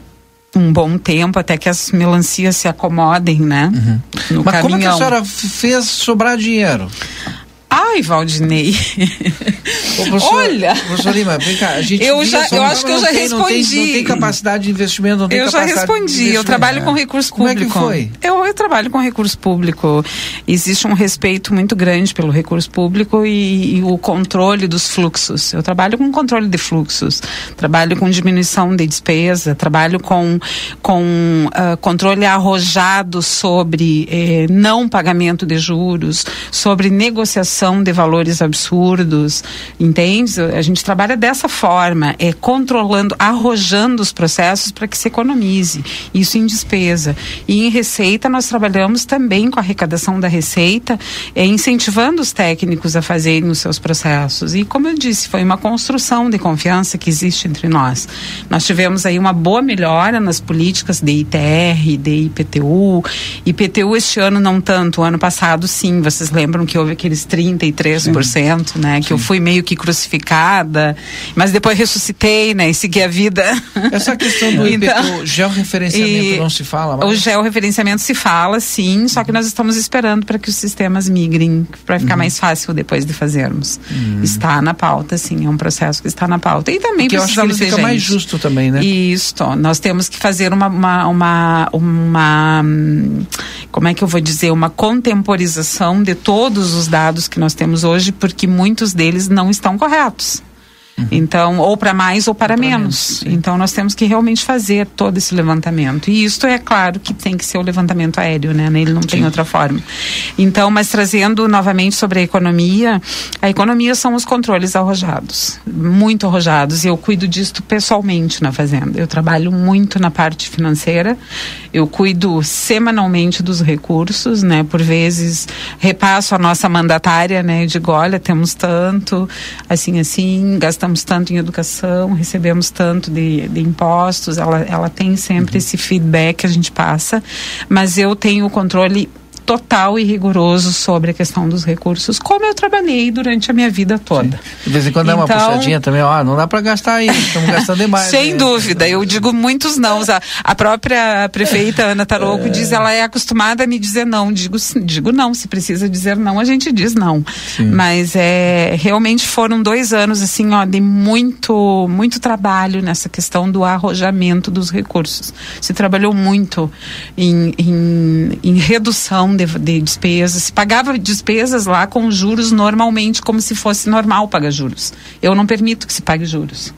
um bom tempo até que as melancias se acomodem, né? Uhum. Mas caminhão. como é que a senhora fez sobrar dinheiro? Ai, Valdinei. Ô, professor, Olha. Professor Lima, vem cá. A gente eu, já, eu acho que eu já tem, respondi. Não tem, não tem, capacidade de investimento, não tem Eu já respondi. Eu trabalho com recurso Como público. Como é que foi? Eu, eu trabalho com recurso público. Existe um respeito muito grande pelo recurso público e, e o controle dos fluxos. Eu trabalho com controle de fluxos. Trabalho com diminuição de despesa. Trabalho com, com uh, controle arrojado sobre eh, não pagamento de juros, sobre negociação de valores absurdos, entende? A gente trabalha dessa forma, é controlando, arrojando os processos para que se economize, isso em despesa. E em receita nós trabalhamos também com a arrecadação da receita, é, incentivando os técnicos a fazerem os seus processos. E como eu disse, foi uma construção de confiança que existe entre nós. Nós tivemos aí uma boa melhora nas políticas de ITR, de IPTU. IPTU este ano não tanto, ano passado sim, vocês lembram que houve aqueles 30 33%, Sim. né? Que Sim. eu fui meio que crucificada, mas depois ressuscitei, né? E segui a vida. Essa questão do [LAUGHS] então, georreferenciamento não se fala mais? O georreferenciamento se fala, sim, só que nós estamos esperando para que os sistemas migrem, para ficar uhum. mais fácil depois de fazermos. Uhum. Está na pauta, sim, é um processo que está na pauta. E também Porque precisamos eu acho que ele fica mais justo também, né? Isso, nós temos que fazer uma, uma, uma, uma como é que eu vou dizer, uma contemporização de todos os dados que nós temos hoje, porque muitos deles não estão corretos. Então, ou para mais ou para menos. então, nós temos que realmente fazer todo esse levantamento. E isto é claro que tem que ser o levantamento aéreo, né? Ele não tem outra forma. Então, mas trazendo novamente sobre a economia, a economia são os controles arrojados, muito arrojados. E eu cuido disto pessoalmente na fazenda. Eu trabalho muito na parte financeira. Eu cuido semanalmente dos recursos, né? Por vezes repasso a nossa mandatária, né? Digo, olha, temos tanto, assim, assim, gastamos tanto em educação, recebemos tanto de, de impostos, ela, ela tem sempre esse feedback que a gente passa, mas eu tenho o controle total e rigoroso sobre a questão dos recursos, como eu trabalhei durante a minha vida toda. Sim. De vez em quando então, é uma puxadinha também, ó, não dá para gastar aí, estamos gastando demais. Sem né? dúvida, eu digo muitos não. A, a própria prefeita Ana Tarouco é. diz, ela é acostumada a me dizer não. Digo, digo não, se precisa dizer não, a gente diz não. Sim. Mas é, realmente foram dois anos, assim, ó, de muito, muito trabalho nessa questão do arrojamento dos recursos. Se trabalhou muito em, em, em redução de, de despesas, se pagava despesas lá com juros normalmente, como se fosse normal pagar juros. Eu não permito que se pague juros.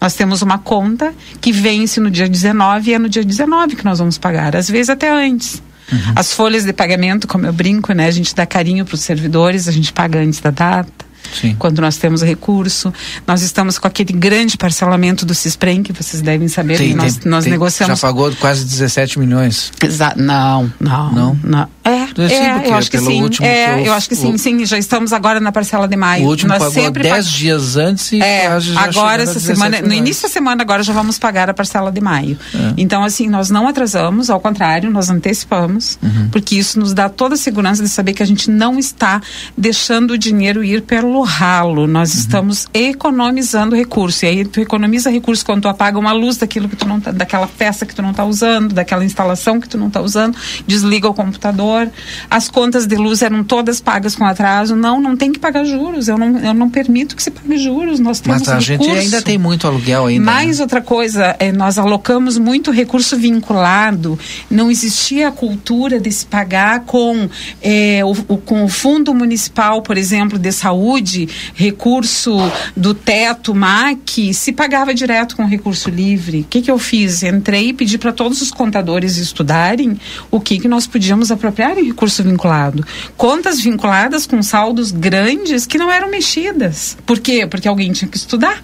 Nós temos uma conta que vence no dia 19 e é no dia 19 que nós vamos pagar, às vezes até antes. Uhum. As folhas de pagamento, como eu brinco, né? A gente dá carinho para os servidores, a gente paga antes da data. Sim. quando nós temos recurso. Nós estamos com aquele grande parcelamento do CISPREM, que vocês devem saber, tem, nós, tem, nós tem, negociamos... Já pagou quase 17 milhões. Exa não, não, não. não. É, é, eu acho que sim. É, eu, eu, acho que sim, sim. Já estamos agora na parcela de maio. O último Nós pagou sempre 10 pag... dias antes e é, agora essa semana, no início da semana agora já vamos pagar a parcela de maio. É. Então assim, nós não atrasamos, ao contrário, nós antecipamos, uhum. porque isso nos dá toda a segurança de saber que a gente não está deixando o dinheiro ir pelo ralo. Nós uhum. estamos economizando recurso. E aí tu economiza recurso quando tu apaga uma luz daquilo que tu não tá, daquela peça que tu não está usando, daquela instalação que tu não está usando, desliga o computador as contas de luz eram todas pagas com atraso. Não, não tem que pagar juros. Eu não, eu não permito que se pague juros. Nós temos Mas a recurso. gente ainda tem muito aluguel ainda. Mais né? outra coisa, é, nós alocamos muito recurso vinculado. Não existia a cultura de se pagar com, é, o, o, com o fundo municipal, por exemplo, de saúde, recurso do teto MAC, se pagava direto com recurso livre. O que, que eu fiz? Entrei e pedi para todos os contadores estudarem o que, que nós podíamos apropriar recurso vinculado. Contas vinculadas com saldos grandes que não eram mexidas. Por quê? Porque alguém tinha que estudar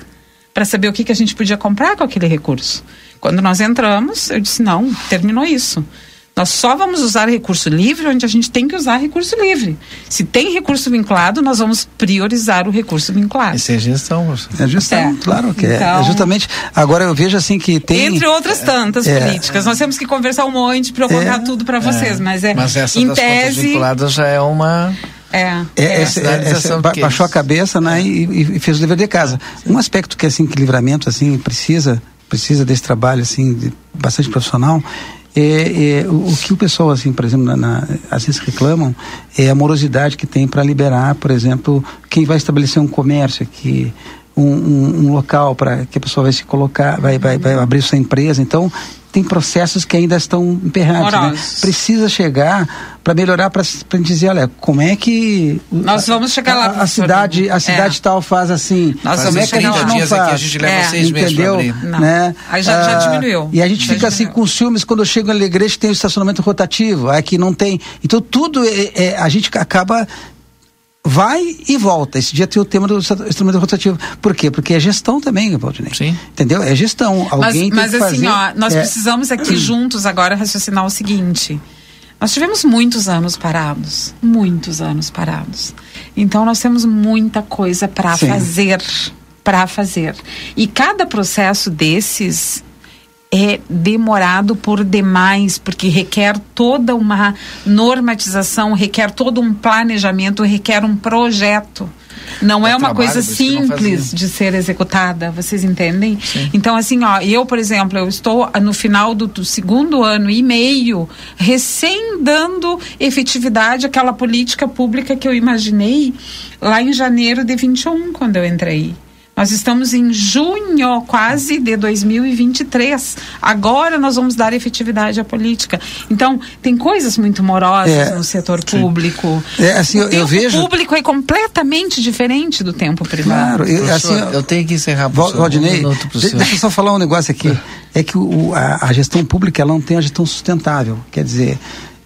para saber o que, que a gente podia comprar com aquele recurso. Quando nós entramos, eu disse: não, terminou isso. Nós só vamos usar recurso livre onde a gente tem que usar recurso livre. Se tem recurso vinculado, nós vamos priorizar o recurso vinculado. Isso é gestão. É gestão, é. claro que é. então, é. Justamente, agora eu vejo assim que tem... Entre outras tantas é, políticas. Nós temos que conversar um monte para eu contar é. tudo para vocês, mas é... Mas essa em das tese, vinculadas já é uma... É, é, é essa, essa, baixou a cabeça né, e, e, fez o dever de casa. Um aspecto que assim que livramento assim precisa precisa desse trabalho assim de, bastante profissional é, é, o, que o pessoal, assim, por exemplo, na, na, às vezes reclamam é a morosidade que tem para liberar, por exemplo, quem vai estabelecer um comércio aqui, um, um, um local para que a pessoa vai se colocar, vai, vai, vai abrir sua empresa. Então, tem processos que ainda estão emperrados. Né? Precisa chegar para melhorar, para dizer, olha, como é que nós vamos chegar lá. A, a cidade, a cidade é. tal faz assim. Nós como é que a gente não faz? Aqui, a gente leva é. seis entendeu? meses né? Aí já, já, ah, diminuiu. E a gente já fica assim com ciúmes quando chego em Alegrete tem o estacionamento rotativo, aqui não tem. Então tudo é, é a gente acaba vai e volta. Esse dia tem o tema do instrumento rotativo. Por quê? Porque é gestão também, Valdinei. Sim. Entendeu? É gestão. Alguém mas, mas assim, fazer, ó, nós é... precisamos aqui [CLEARS THROAT] juntos agora raciocinar o seguinte. Nós tivemos muitos anos parados, muitos anos parados. Então nós temos muita coisa para fazer, para fazer. E cada processo desses é demorado por demais, porque requer toda uma normatização, requer todo um planejamento, requer um projeto. Não é, é uma coisa simples de ser executada, vocês entendem? Sim. Então, assim, ó, eu, por exemplo, eu estou no final do, do, segundo ano e meio, recém dando efetividade àquela política pública que eu imaginei lá em janeiro de 21, quando eu entrei. Nós estamos em junho quase de 2023. Agora nós vamos dar efetividade à política. Então, tem coisas muito morosas É, no setor público. É, assim, eu- o eu tempo vejo- público é completamente diferente do tempo privado. Claro, eu, assim, eu tenho que encerrar professor, um de- senhor. deixa eu só falar um negócio aqui. É que o, a, a gestão pública ela não tem a gestão sustentável. Quer dizer,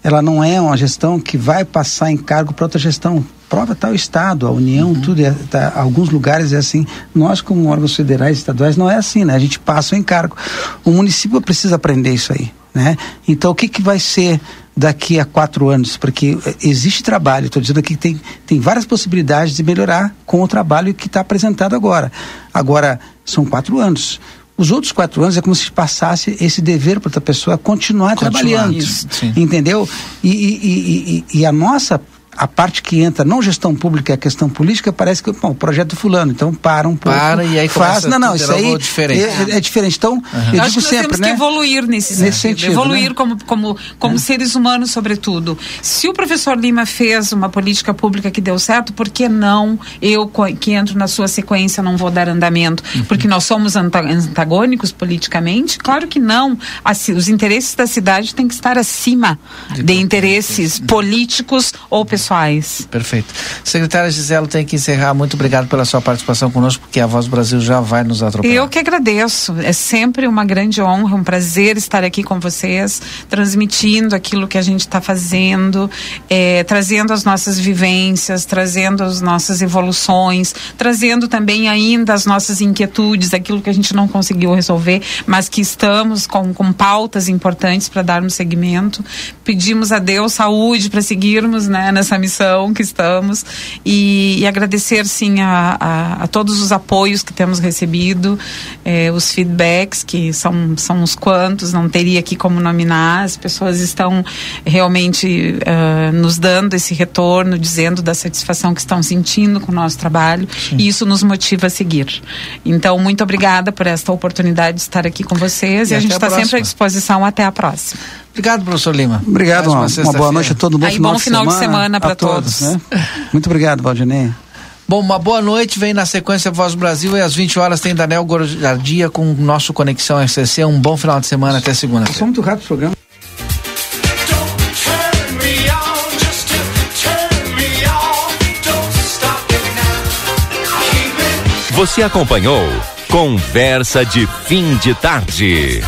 ela não é uma gestão que vai passar encargo para outra gestão. Prova está o Estado, a União, Uhum. tudo. É, tá, alguns lugares é assim. Nós, como órgãos federais e estaduais, não é assim, né? A gente passa o encargo. O município precisa aprender isso aí, né? Então, o que, que vai ser daqui a quatro anos? Porque eh, existe trabalho, estou dizendo aqui que tem, tem várias possibilidades de melhorar com o trabalho que está apresentado agora. Agora, são quatro anos. Os outros quatro anos é como se passasse esse dever para outra pessoa continuar, Continuar, trabalhando. isso. Entendeu? E- e- e- e a nossa. A parte que entra, não gestão pública, é a questão política, parece que, bom, o projeto do fulano, então para um pouco. Para e aí faz. Não, não, isso de aí diferente. É, é diferente. Então, eu Eu digo acho que nós sempre, temos né? que evoluir nesse, Nesse sentido, sentido, evoluir né? como, como, como seres humanos, sobretudo. Se o professor Lima fez uma política pública que deu certo, por que não eu, que entro na sua sequência, não vou dar andamento? Uhum. Porque nós somos anta- antagônicos politicamente? Claro que não. Assim, os interesses da cidade têm que estar acima de, interesses políticos ou pessoais. Perfeito. Secretária Gisela tem que encerrar. Muito obrigado pela sua participação conosco, porque a Voz do Brasil já vai nos atropelar. Eu que agradeço. É sempre uma grande honra, um prazer estar aqui com vocês, transmitindo aquilo que a gente está fazendo, eh, trazendo as nossas vivências, trazendo as nossas evoluções, trazendo também ainda as nossas inquietudes, aquilo que a gente não conseguiu resolver, mas que estamos com, com pautas importantes para darmos seguimento. Pedimos a Deus saúde para seguirmos né, nessa missão que estamos e, e agradecer sim a, a, a todos os apoios que temos recebido, eh, os feedbacks que são, são uns quantos, não teria aqui como nominar, as pessoas estão realmente eh, nos dando esse retorno, dizendo da satisfação que estão sentindo com o nosso trabalho e isso nos motiva a seguir. Então, muito obrigada por esta oportunidade de estar aqui com vocês e, E a gente está sempre à disposição. Até a próxima. Obrigado, professor Lima. Obrigado, uma, uma boa noite a todo mundo. Aí, bom final de semana pra a todos. todos. né? Muito obrigado, Valdinei. Bom, uma boa noite. Vem na sequência Voz do Brasil e às 20 horas tem Daniel Gordia com o nosso Conexão RCC. Um bom final de semana até segunda. Passou muito rápido o programa. Você acompanhou Conversa de Fim de Tarde.